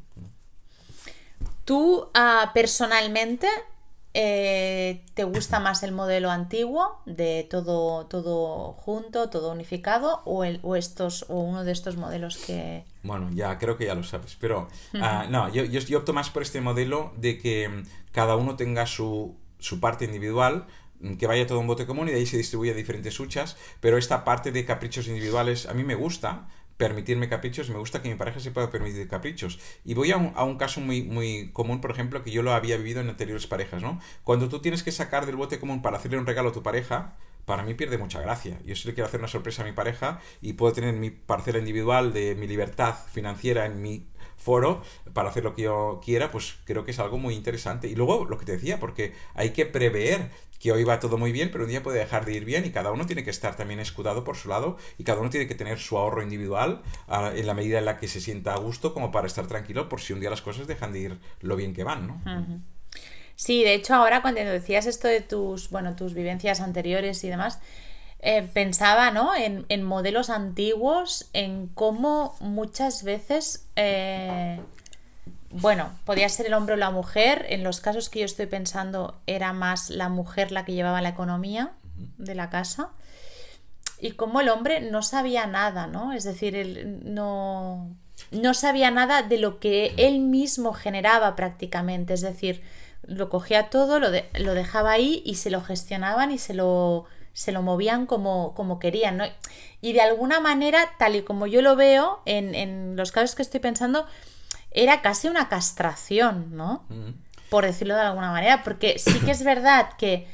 Tú, ah, personalmente, eh, ¿te gusta más el modelo antiguo de todo, todo junto, todo unificado o, el, o, estos, o uno de estos modelos que...
Bueno, ya creo que ya lo sabes, pero ah, no, yo, yo, opto más por este modelo de que mm, cada uno tenga su, su parte individual, mm, que vaya todo un bote común y de ahí se distribuye a diferentes huchas, pero esta parte de caprichos individuales a mí me gusta, permitirme caprichos, me gusta que mi pareja se pueda permitir caprichos. Y voy a un, a un, caso muy, muy común, por ejemplo, que yo lo había vivido en anteriores parejas, ¿no? Cuando tú tienes que sacar del bote común para hacerle un regalo a tu pareja, para mí pierde mucha gracia. Yo si le quiero hacer una sorpresa a mi pareja y puedo tener mi parcela individual de mi libertad financiera en mi foro para hacer lo que yo quiera, pues creo que es algo muy interesante. Y luego lo que te decía, porque hay que prever que hoy va todo muy bien, pero un día puede dejar de ir bien y cada uno tiene que estar también escudado por su lado y cada uno tiene que tener su ahorro individual ah, en la medida en la que se sienta a gusto como para estar tranquilo por si un día las cosas dejan de ir lo bien que van, ¿no?
Sí, de hecho ahora cuando decías esto de tus, bueno, tus vivencias anteriores y demás, eh, pensaba, ¿no? En, en, modelos antiguos, en cómo muchas veces eh, bueno, podía ser el hombre o la mujer. En los casos que yo estoy pensando, era más la mujer la que llevaba la economía de la casa. Y como el hombre no sabía nada, ¿no? Es decir, él no, no sabía nada de lo que él mismo generaba prácticamente. Es decir, lo cogía todo, lo, lo dejaba ahí y se lo gestionaban y se lo, se lo movían como, como querían, ¿no? Y de alguna manera, tal y como yo lo veo, en, en los casos que estoy pensando, era casi una castración, ¿no? Por decirlo de alguna manera, porque sí que es verdad que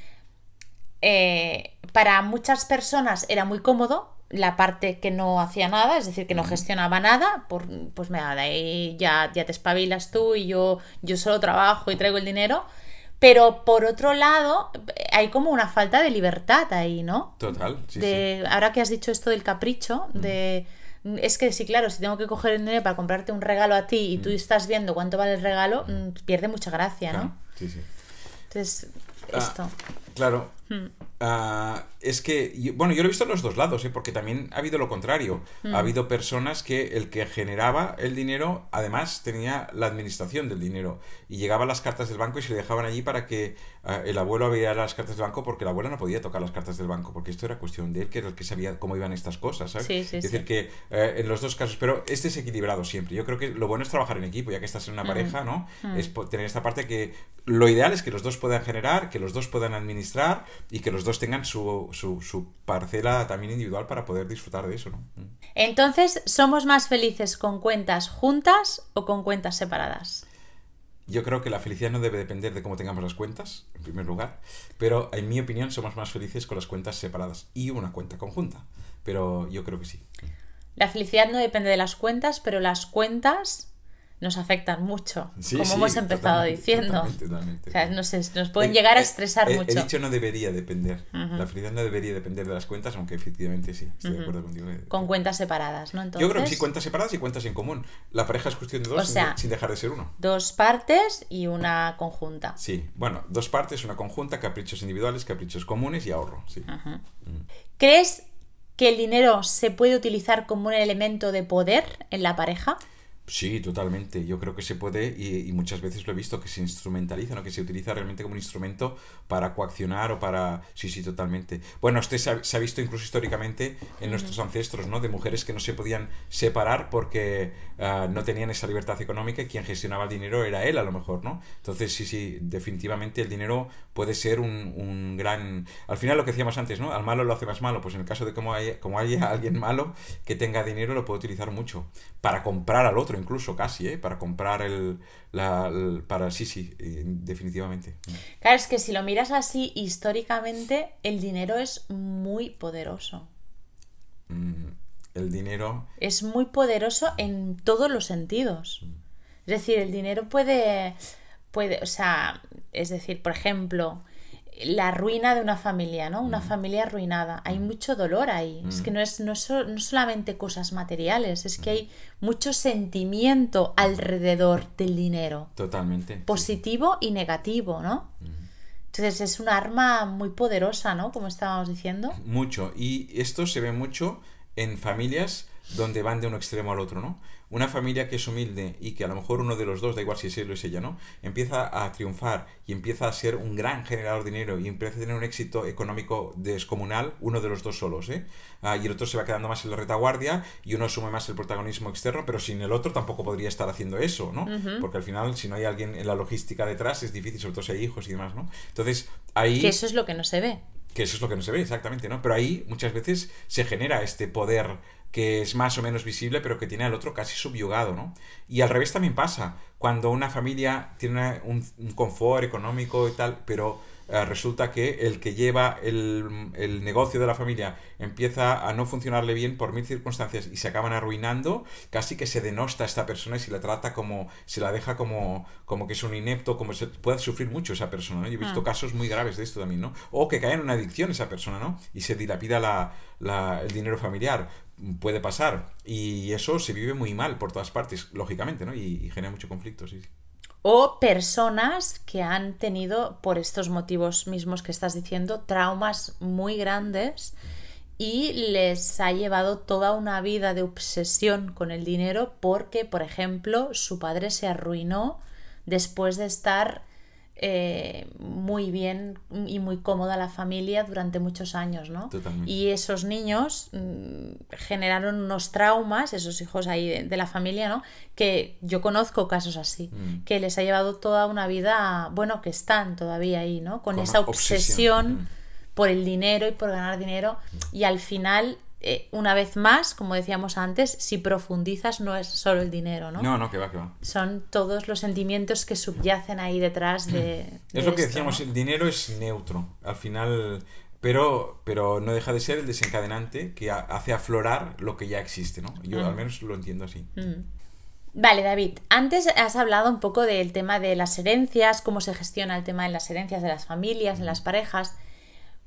eh, para muchas personas era muy cómodo la parte que no hacía nada, es decir, que no gestionaba nada, por, pues me de ahí ya, ya te espabilas tú y yo, yo solo trabajo y traigo el dinero. Pero por otro lado, hay como una falta de libertad ahí, ¿no?
Total.
Sí, Ahora que has dicho esto del capricho, de es que sí, claro, si tengo que coger el dinero para comprarte un regalo a ti y tú mm. estás viendo cuánto vale el regalo, mm, pierde mucha gracia, ¿no?
Sí, sí.
Entonces, ah, esto.
Claro. Hmm. Ah, es que, bueno, yo lo he visto en los dos lados, ¿eh? porque también ha habido lo contrario. Ha habido personas que el que generaba el dinero, además tenía la administración del dinero. Y llegaban las cartas del banco y se le dejaban allí para que ah, el abuelo abriera las cartas del banco, porque el abuelo no podía tocar las cartas del banco, porque esto era cuestión de él, que era el que sabía cómo iban estas cosas, ¿sabes?
es
decir, que eh, en los dos casos, pero este es equilibrado siempre. Yo creo que lo bueno es trabajar en equipo, ya que estás en una hmm. pareja, ¿no? Es tener esta parte que lo ideal es que los dos puedan generar, que los dos puedan administrar y que los dos tengan su, su, parcela también individual para poder disfrutar de eso, ¿no? Mm.
Entonces, ¿somos más felices con cuentas juntas o con cuentas separadas?
Yo creo que la felicidad no debe depender de cómo tengamos las cuentas, en primer lugar, pero en mi opinión somos más felices con las cuentas separadas y una cuenta conjunta, pero yo creo que sí.
La felicidad no depende de las cuentas, pero las cuentas nos afectan mucho, como hemos empezado diciendo. O sea, nos, nos pueden llegar a estresar mucho.
He dicho no debería depender. La felicidad no debería depender de las cuentas, aunque efectivamente sí, estoy de acuerdo contigo.
Con cuentas separadas, ¿no?
Yo creo que sí, cuentas separadas y cuentas en común. La pareja es cuestión de dos sin, dejar de ser uno.
Dos partes y una conjunta.
Sí, bueno, dos partes, una conjunta, caprichos individuales, caprichos comunes y ahorro. Sí.
¿Crees que el dinero se puede utilizar como un elemento de poder en la pareja?
Sí, totalmente. Yo creo que se puede y, muchas veces lo he visto que se instrumentaliza, ¿no? que se utiliza realmente como un instrumento para coaccionar o para... Sí, sí, totalmente. Bueno, usted se ha, visto incluso históricamente en nuestros ancestros, ¿no? De mujeres que no se podían separar porque ah, no tenían esa libertad económica y quien gestionaba el dinero era él a lo mejor, ¿no? Entonces, sí, sí, definitivamente el dinero puede ser un, un gran... Al final lo que decíamos antes, ¿no? Al malo lo hace más malo. Pues en el caso de como hay, como haya alguien malo que tenga dinero, lo puede utilizar mucho para comprar al otro incluso casi, ¿eh? Para comprar el, la, para sí, sí, eh, definitivamente.
Claro, es que si lo miras así históricamente, el dinero es muy poderoso.
Mm, el dinero...
Es muy poderoso en todos los sentidos. Mm. Es decir, el dinero puede, puede, o sea, es decir, por ejemplo, la ruina de una familia, ¿no? Una mm. familia arruinada. Hay mm. mucho dolor ahí. Es que mm. no es, no, solamente cosas materiales, es que hay mucho sentimiento alrededor del dinero.
Totalmente.
Positivo y negativo, ¿no? Entonces es un arma muy poderosa, ¿no? Como estábamos diciendo.
Mucho. Y esto se ve mucho en familias donde van de un extremo al otro, ¿no? Una familia que es humilde y que a lo mejor uno de los dos, da igual si es él o es ella, ¿no? Empieza a triunfar y empieza a ser un gran generador de dinero y empieza a tener un éxito económico descomunal, uno de los dos solos, ¿eh? Ah, y el otro se va quedando más en la retaguardia y uno asume más el protagonismo externo, pero sin el otro tampoco podría estar haciendo eso, ¿no? Porque al final, si no hay alguien en la logística detrás, es difícil, sobre todo si hay hijos y demás, ¿no? Entonces, ahí...
Que eso es lo que no se ve.
Que eso es lo que no se ve, exactamente, ¿no? Pero ahí muchas veces se genera este poder que es más o menos visible, pero que tiene al otro casi subyugado, ¿no? Y al revés también pasa, cuando una familia tiene un, confort económico y tal, pero resulta que el que lleva el, el, negocio de la familia empieza a no funcionarle bien por mil circunstancias y se acaban arruinando, casi que se denosta a esta persona y se la trata como, se la deja como, como que es un inepto, como se puede sufrir mucho esa persona, ¿no? Yo he visto ah. casos muy graves de esto también, ¿no? O que cae en una adicción esa persona, ¿no? Y se dilapida la, la, el dinero familiar puede pasar. Y eso se vive muy mal por todas partes, lógicamente, ¿no? Y, genera mucho conflicto, sí,
O personas que han tenido, por estos motivos mismos que estás diciendo, traumas muy grandes y les ha llevado toda una vida de obsesión con el dinero porque, por ejemplo, su padre se arruinó después de estar eh, muy bien y muy cómoda la familia durante muchos años, ¿no? Y esos niños mm, generaron unos traumas, esos hijos ahí de, la familia, ¿no? Que yo conozco casos así, mm. que les ha llevado toda una vida, bueno, que están todavía ahí, ¿no? Con, esa obsesión, mm. por el dinero y por ganar dinero y al final eh, una vez más, como decíamos antes, si profundizas no es solo el dinero, ¿no?
No, no, que va, que va.
Son todos los sentimientos que subyacen ahí detrás de...
es lo que decíamos, el dinero es neutro, al final, pero, pero no deja de ser el desencadenante que hace aflorar lo que ya existe, ¿no? Yo al menos lo entiendo así.
Vale, David, antes has hablado un poco del tema de las herencias, cómo se gestiona el tema de las herencias de las familias, de las parejas.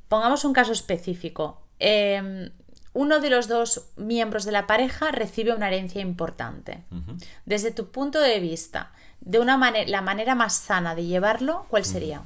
Pongamos un caso específico. Eh, uno de los dos miembros de la pareja recibe una herencia importante. Desde tu punto de vista, de una manera, la manera más sana de llevarlo, ¿cuál sería?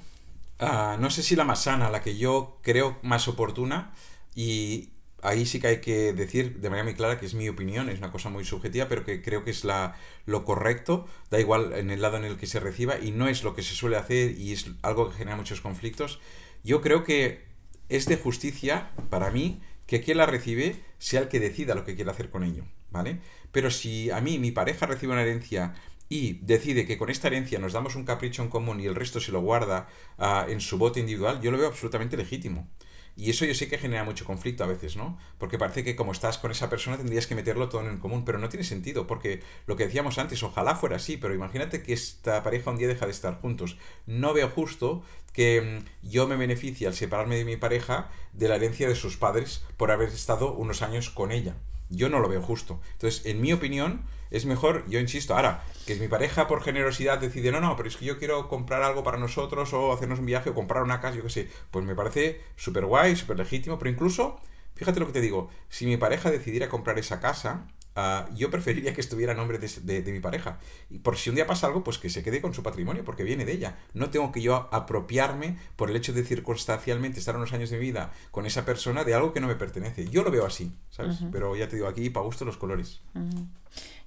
Ah, no sé si la más sana, la que yo creo más oportuna y ahí sí que hay que decir de manera muy clara que es mi opinión, es una cosa muy subjetiva, pero que creo que es la, lo correcto, da igual en el lado en el que se reciba y no es lo que se suele hacer y es algo que genera muchos conflictos. Yo creo que es de justicia para mí que quien la recibe sea el que decida lo que quiere hacer con ello, ¿vale? Pero si a mí mi pareja recibe una herencia y decide que con esta herencia nos damos un capricho en común y el resto se lo guarda ah, en su bote individual, yo lo veo absolutamente legítimo. Y eso yo sé que genera mucho conflicto a veces, ¿no? Porque parece que como estás con esa persona tendrías que meterlo todo en común, pero no tiene sentido, porque lo que decíamos antes, ojalá fuera así, pero imagínate que esta pareja un día deja de estar juntos. No veo justo que mm, yo me beneficie al separarme de mi pareja de la herencia de sus padres por haber estado unos años con ella. Yo no lo veo justo. Entonces, en mi opinión, es mejor, yo insisto, ahora, que mi pareja por generosidad decide, no, no, pero es que yo quiero comprar algo para nosotros o hacernos un viaje o comprar una casa, yo qué sé, pues me parece súper guay, súper legítimo, pero incluso, fíjate lo que te digo, si mi pareja decidiera comprar esa casa, Ah, yo preferiría que estuviera a nombre de, mi pareja. Y por si un día pasa algo, pues que se quede con su patrimonio, porque viene de ella. No tengo que yo apropiarme por el hecho de circunstancialmente estar unos años de vida con esa persona de algo que no me pertenece. Yo lo veo así, ¿sabes? Pero ya te digo, aquí para gusto los colores.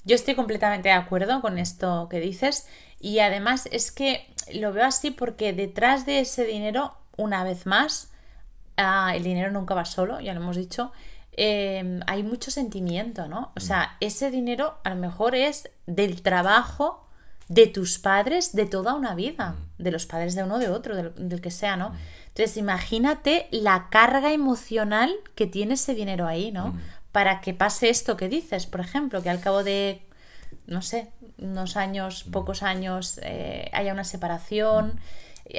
Yo estoy completamente de acuerdo con esto que dices. Y además es que lo veo así porque detrás de ese dinero, una vez más, ah, el dinero nunca va solo, ya lo hemos dicho Em, hay mucho sentimiento, ¿no? O sea, mm. ese dinero a lo mejor es del trabajo de tus padres de toda una vida, mm. de los padres de uno de otro, del, que sea, ¿no? Mm. Entonces, imagínate la carga emocional que tiene ese dinero ahí, ¿no? Para que pase esto que dices, por ejemplo, que al cabo de, no sé, unos años, pocos años, eh, haya una separación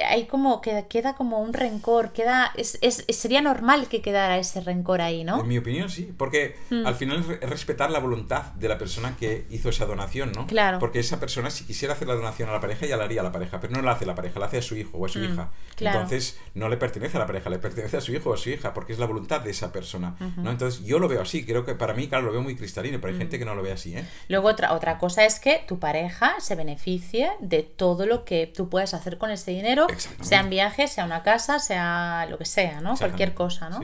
hay como que queda como un rencor, queda es, es, sería normal que quedara ese rencor ahí, ¿no?
En mi opinión sí, porque hmm. al final es respetar la voluntad de la persona que hizo esa donación, ¿no?
Claro.
Porque esa persona si quisiera hacer la donación a la pareja ya la haría a la pareja, pero no la hace la pareja, la hace a su hijo o a su hmm. hija. Entonces no le pertenece a la pareja, le pertenece a su hijo o a su hija, porque es la voluntad de esa persona, ¿no? Entonces yo lo veo así, creo que para mí, claro, lo veo muy cristalino, pero hay gente hmm. que no lo ve así, ¿eh?
Luego otra, otra cosa es que tu pareja se beneficie de todo lo que tú puedes hacer con ese dinero, sean viaje, sea una casa, sea lo que sea, ¿no? Cualquier cosa, ¿no?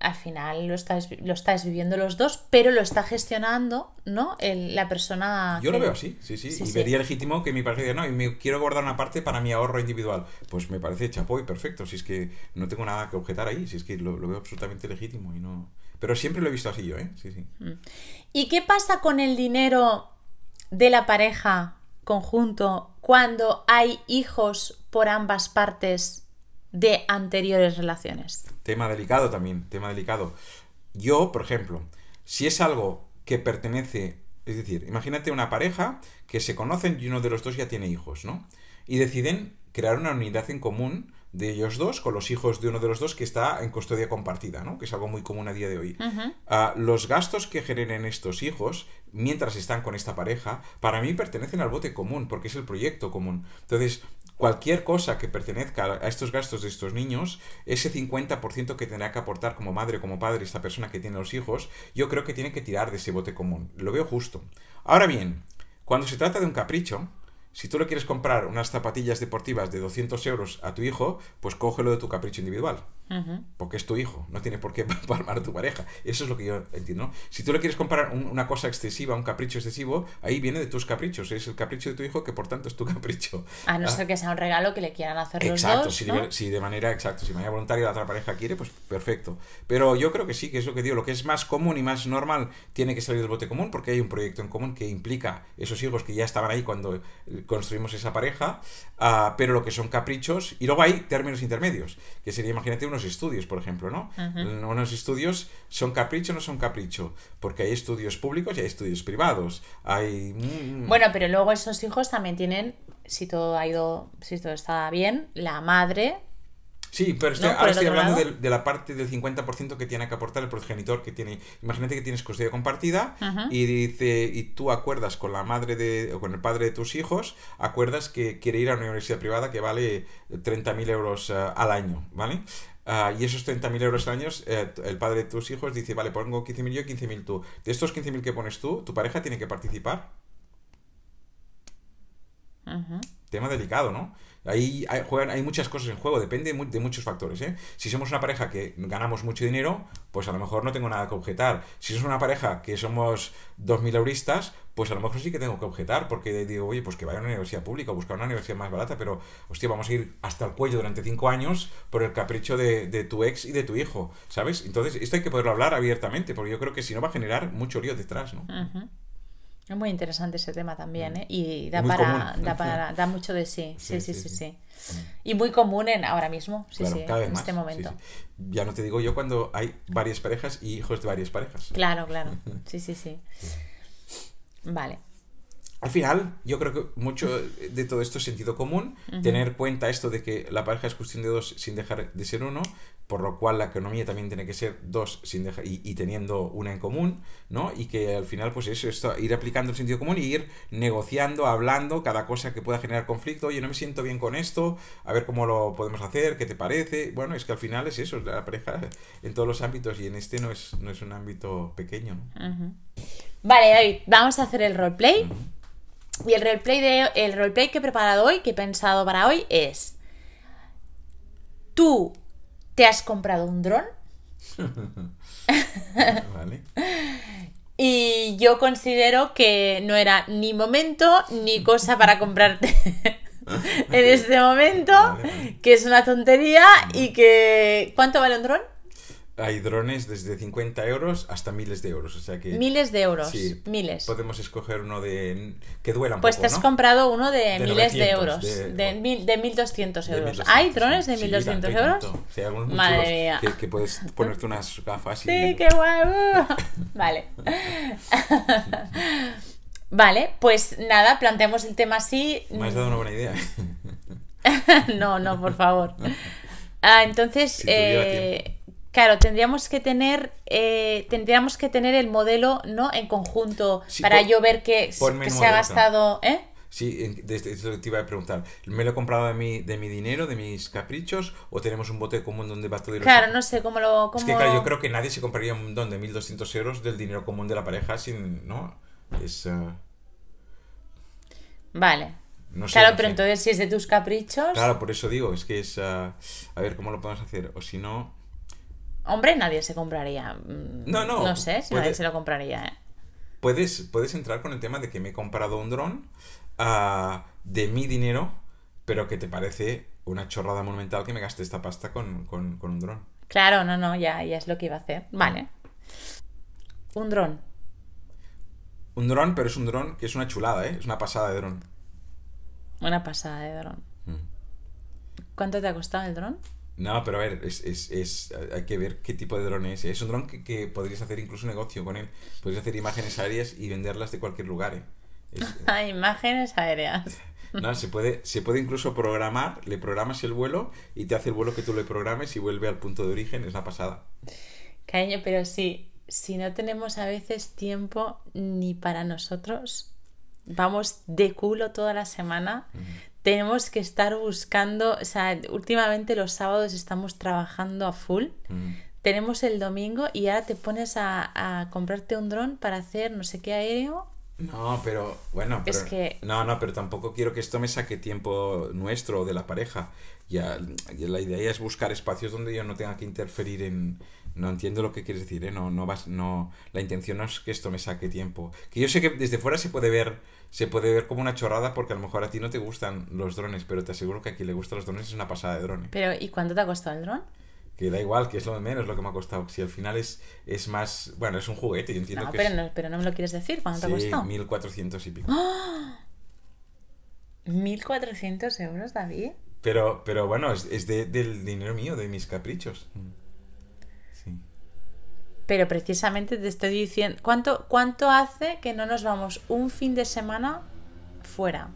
al final lo estáis, lo estáis viviendo los dos, pero lo está gestionando, ¿no? El- la persona.
Yo lo veo así, sí, sí.
Sí,
y
sí.
vería legítimo que mi pareja diga, no, y me quiero guardar una parte para mi ahorro individual. Pues me parece chapo y perfecto. Si es que no tengo nada que objetar ahí, si es que lo, lo veo absolutamente legítimo y no. Pero siempre lo he visto así yo, ¿eh? Sí, sí.
¿Y qué pasa con el dinero de la pareja conjunto cuando hay hijos por ambas partes de anteriores relaciones?
Tema delicado también, tema delicado. Yo, por ejemplo, si es algo que pertenece, es decir, imagínate una pareja que se conocen y uno de los dos ya tiene hijos, ¿no? Y deciden crear una unidad en común de ellos dos con los hijos de uno de los dos que está en custodia compartida, ¿no? Que es algo muy común a día de hoy. Ah, los gastos que generen estos hijos mientras están con esta pareja, para mí pertenecen al bote común, porque es el proyecto común. Entonces, cualquier cosa que pertenezca a estos gastos de estos niños, ese 50% que tendrá que aportar como madre o como padre esta persona que tiene los hijos, yo creo que tiene que tirar de ese bote común. Lo veo justo. Ahora bien, cuando se trata de un capricho, si tú le quieres comprar unas zapatillas deportivas de 200 euros a tu hijo, pues cógelo de tu capricho individual. Porque es tu hijo, no tiene por qué palmar a tu pareja. Eso es lo que yo entiendo. ¿no? Si tú le quieres comprar un- una cosa excesiva, un capricho excesivo, ahí viene de tus caprichos. Es el capricho de tu hijo que por tanto es tu capricho.
A no
Ah,
ser que sea un regalo que le quieran hacer los
Exacto,
dos.
si,
¿no?
de, si de manera exacto, si de manera voluntaria la otra pareja quiere, pues perfecto. Pero yo creo que sí, que es lo que digo, lo que es más común y más normal tiene que salir del bote común porque hay un proyecto en común que implica esos hijos que ya estaban ahí cuando eh, construimos esa pareja, ah, pero lo que son caprichos, y luego hay términos intermedios, que sería, imagínate, unos estudios, por ejemplo, ¿no? Unos estudios son capricho o no son capricho, porque hay estudios públicos y hay estudios privados. Hay... mm,
Bueno, pero luego esos hijos también tienen, si todo ha ido, si todo está bien, la madre.
Sí, pero estoy-
¿No? Por
ahora estoy hablando de, la parte del 50% que tiene que aportar el progenitor que tiene. Imagínate que tienes custodia compartida y dice y tú acuerdas con la madre de o con el padre de tus hijos, acuerdas que quiere ir a una universidad privada que vale 30.000 euros eh, al año, ¿vale? Ah, y esos 30.000 euros al año, eh, el padre de tus hijos dice, vale, pongo 15.000 yo y 15.000 tú. De estos 15.000 que pones tú, ¿tu pareja tiene que participar? Tema delicado, ¿no? Ahí hay, juegan, hay muchas cosas en juego, depende de muchos factores. ¿eh? Si somos una pareja que ganamos mucho dinero, pues a lo mejor no tengo nada que objetar. Si somos una pareja que somos 2.000 euristas, pues a lo mejor sí que tengo que objetar, porque digo, oye, pues que vaya a una universidad pública, buscar una universidad más barata, pero, hostia, vamos a ir hasta el cuello durante 5 años por el capricho de, de tu ex y de tu hijo, ¿sabes? Entonces, esto hay que poderlo hablar abiertamente, porque yo creo que si no va a generar mucho lío detrás, ¿no?
Es muy interesante ese tema también, ¿eh? Y da
Muy
para,
común.
da para, da mucho de sí. Sí,
Sí,
sí, sí,
sí,
sí.
sí.
Y muy común en ahora mismo, sí,
Claro,
sí,
cada vez
en
más.
este momento.
sí. Ya no te digo yo cuando hay varias parejas y hijos de varias parejas.
Claro, claro. Sí, sí, sí. Vale.
Al final, yo creo que mucho de todo esto es sentido común, tener cuenta esto de que la pareja es cuestión de dos sin dejar de ser uno, por lo cual la economía también tiene que ser dos sin dejar, y, y teniendo una en común, ¿no? Y que al final, pues eso, esto, ir aplicando el sentido común y ir negociando, hablando cada cosa que pueda generar conflicto, oye, no me siento bien con esto, a ver cómo lo podemos hacer, qué te parece. Bueno, es que al final es eso, la pareja en todos los ámbitos y en este no es, no es un ámbito pequeño, ¿no?
Vale, David, vamos a hacer el roleplay. Y el roleplay, de, el roleplay que he preparado hoy, que he pensado para hoy, es. ¿Tú te has comprado un dron?
¿Vale?
Y yo considero que no era ni momento ni cosa para comprarte en este momento,
Vale, vale.
que es una tontería y que... ¿Cuánto vale un dron?
Hay drones desde 50 euros hasta miles de euros, o sea que...
Miles de euros.
Sí,
Miles.
Podemos escoger uno de que duela un
Pues
poco,
te has
¿no?
comprado uno de,
De
miles de
900,
euros,
de-
de, mil, de 1.200
De
euros.
1200,
¿Hay drones de
sí,
1.200
tanto y
euros?
tanto. Sí, hay algunos
Madre mía.
Que, que puedes ponerte unas gafas y...
Sí, qué guay. uh. Vale. Vale, pues nada, planteamos el tema así.
Me has dado una buena idea.
no, no, por favor. Ah, entonces,
Si
eh, claro, tendríamos que tener, eh, tendríamos que tener el modelo, ¿no? En conjunto
Sí,
para
pon-
yo ver que,
el
se ha gastado, ¿eh?
Sí, desde te iba a preguntar. ¿Me lo he comprado de mi, de mi dinero, de mis caprichos? ¿O tenemos un bote común donde va todo lo
Claro, no sé cómo lo.
Es
Cómo...
que claro, yo creo que nadie se compraría un don de 1.200 euros del dinero común de la pareja sin... ¿No? Es... eh,
Vale.
no sé,
claro,
no
pero
sé.
entonces si es de tus caprichos.
Claro, por eso digo, es que es... ah, a ver, ¿cómo lo podemos hacer? O si no...
Hombre, nadie se compraría. mm,
No, no,
No sé si
puede-
nadie se lo compraría, ¿eh?
Puedes, puedes entrar con el tema de que me he comprado un dron ah, de mi dinero, pero que te parece una chorrada monumental que me gaste esta pasta con, con- con un dron.
Claro, no, no, ya, ya es lo que iba a hacer. Vale. Un dron.
Un dron, pero es un dron que es una chulada, ¿eh? Es una pasada de dron.
Una pasada de dron.
Mm.
¿Cuánto te ha costado el dron?
No, pero a ver, es, es- es- hay que ver qué tipo de dron es. Es un dron que, que podrías hacer incluso negocio con él. Podrías hacer imágenes aéreas y venderlas de cualquier lugar. ¿eh? Es-
Ah, imágenes aéreas.
no, se puede, se puede incluso programar, le programas el vuelo y te hace el vuelo que tú le programes y vuelve al punto de origen. Es una pasada.
Cariño, pero sí, si no tenemos a veces tiempo ni para nosotros, vamos de culo toda la semana. Tenemos que estar buscando, o sea, últimamente los sábados estamos trabajando a full.
Mm.
Tenemos el domingo y ahora te pones a, a comprarte un dron para hacer no sé qué aéreo.
No, pero bueno,
Es
pero-
que-
no, no, pero tampoco quiero que esto me saque tiempo nuestro o de la pareja. Ya, ya la idea es buscar espacios donde yo no tenga que interferir en. No entiendo lo que quieres decir, ¿eh? No, no vas, no. La intención no es que esto me saque tiempo. Que yo sé que desde fuera se puede ver, se puede ver como una chorrada porque a lo mejor a ti no te gustan los drones, pero te aseguro que a quien le gustan los drones es una pasada de drones.
Pero, ¿y cuánto te ha costado el dron?
Que da igual, que es lo de menos lo que me ha costado. Si al final es, es más. Bueno, es un juguete, yo entiendo
No,
que
pero
es.
no, pero no me lo quieres decir. ¿Cuánto te ha costado?
1400 y pico.
1.400 euros, David.
Pero, pero bueno, es, es de- del dinero mío, de mis caprichos.
Pero precisamente te estoy diciendo, ¿cuánto, ¿cuánto hace que no nos vamos un fin de semana fuera?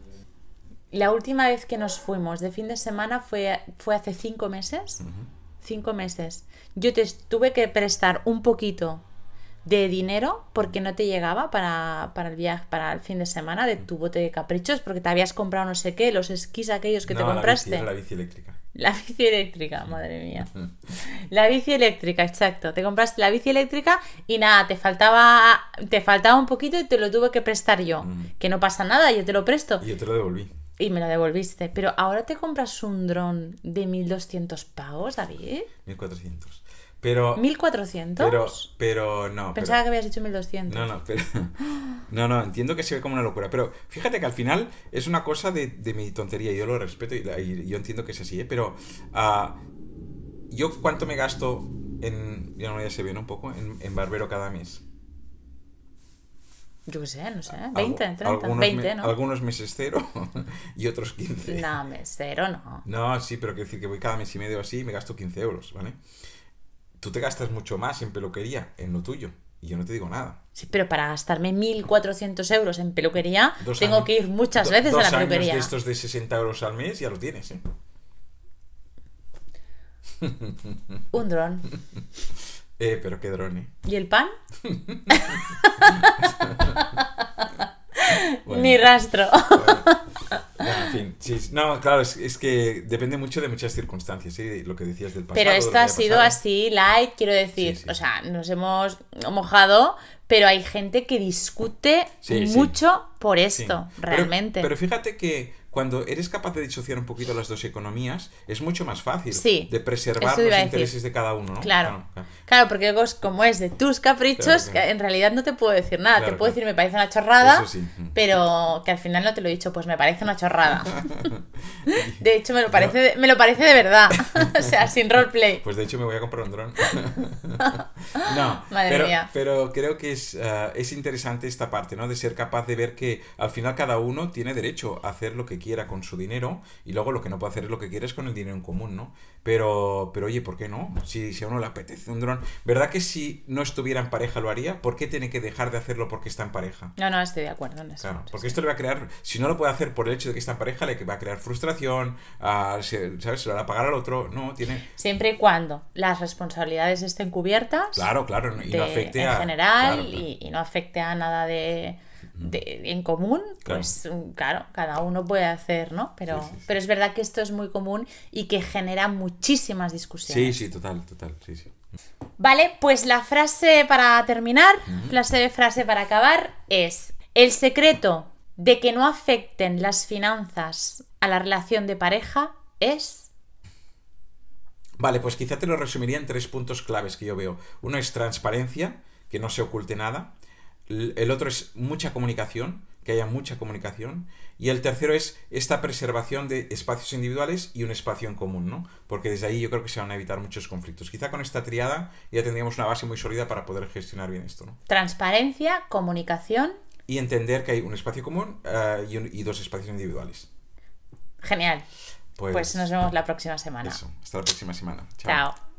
La última vez que nos fuimos de fin de semana fue, fue hace cinco meses. Cinco meses. Yo te tuve que prestar un poquito de dinero porque no te llegaba para, para el viaje, para el fin de semana de tu bote de caprichos porque te habías comprado no sé qué, los esquís aquellos que te
No, la
compraste.
bici, era la bici eléctrica.
La bici eléctrica, madre mía. La bici eléctrica, exacto. Te compraste la bici eléctrica y nada, te faltaba, te faltaba un poquito y te lo tuve que prestar yo.
Mm.
Que no pasa nada, yo te lo presto.
Y yo te lo devolví.
Y me lo devolviste. Pero ahora te compras un dron de 1200 pavos, David.
1400. Pero.
1400.
Pero, pero no.
Pensaba
pero-
que habías dicho 1200.
No, no, pero. No, no, entiendo que se ve como una locura. Pero fíjate que al final es una cosa de, de mi tontería. Yo lo respeto y, yo entiendo que es así, ¿eh? Pero. ah, ¿Yo cuánto me gasto en. Ya no ya se ve, ¿no? Un poco. En, en barbero cada mes.
Yo qué sé, no sé. 20,
Algu-
30,
algunos
20,
me-
¿no?
Algunos meses cero y otros 15.
No, me cero no.
No, sí, pero quiero decir que voy cada mes y medio así y me gasto 15 euros, ¿vale? Tú te gastas mucho más en peluquería, en lo tuyo, y yo no te digo nada.
Sí, pero para gastarme 1.400 euros en peluquería,
Dos
tengo
años-
que ir muchas
do-
veces a la
años
peluquería.
de estos de 60 euros al mes ya lo tienes, ¿eh?
Un dron.
Eh, pero qué dron, ¿eh?
¿Y el pan?
Bueno.
Ni rastro.
Bueno, en fin, sí, no, claro, es, es que depende mucho de muchas circunstancias, ¿sí? De Lo que decías del pasado.
Pero esto ha sido
pasado.
así, light, quiero decir.
Sí, sí.
O sea, nos hemos mojado, pero hay gente que discute mucho por esto,
Pero-
realmente.
Pero, fíjate que cuando eres capaz de disociar un poquito las dos economías, es mucho más fácil
Sí,
de preservar los intereses de cada uno, ¿no?
Claro.
claro.
Claro, porque luego es como es de tus caprichos,
Claro, claro.
en realidad no te puedo decir nada.
Claro,
te puedo
claro.
decir, me parece una chorrada,
sí.
Pero que al final no te lo he dicho, pues me parece una chorrada. de hecho, me lo parece, de, me lo parece de verdad. o sea, sin roleplay.
Pues de hecho me voy a comprar un dron. no,
Madre
pero,
mía.
pero creo que es, ah, es interesante esta parte, ¿no? De ser capaz de ver que al final cada uno tiene derecho a hacer lo que quiera con su dinero y luego lo que no puede hacer es lo que quiere es con el dinero en común, ¿no? Pero, pero oye, ¿por qué no? Si, si a uno le apetece un dron, ¿verdad que si no estuviera en pareja lo haría? ¿Por qué tiene que dejar de hacerlo porque está en pareja?
No, no, estoy de acuerdo en eso.
Claro, porque esto le va a crear, si no lo puede hacer por el hecho de que está en pareja, le va a crear frustración, ah, se- ¿sabes? Se lo va a pagar al otro, no, tiene...
Siempre y cuando las responsabilidades estén cubiertas.
Claro, claro, y
de-
no afecte
en
a...
general
claro, claro.
Y, y no afecte a nada de, de- en común,
Claro.
pues mm, claro, cada uno puede hacer, ¿no? Pero,
Sí, sí, sí.
pero es verdad que esto es muy común y que genera muchísimas
Sí,
discusiones.
sí, total, total, sí, sí.
Vale, pues la frase para terminar, frase, frase para acabar es, el secreto de que no afecten las finanzas a la relación de pareja es...
Vale, pues quizá te lo resumiría en tres puntos claves que yo veo. Uno es transparencia, que no se oculte nada. El otro es mucha comunicación, que haya mucha comunicación. Y el tercero es esta preservación de espacios individuales y un espacio en común, ¿no? Porque desde ahí yo creo que se van a evitar muchos conflictos. Quizá con esta triada ya tendríamos una base muy sólida para poder gestionar bien esto, ¿no?
Transparencia, comunicación.
Y entender que hay un espacio común eh, y, dos espacios individuales.
Genial. Pues, pues, nos vemos la próxima semana.
Eso, hasta la próxima semana.
Chao.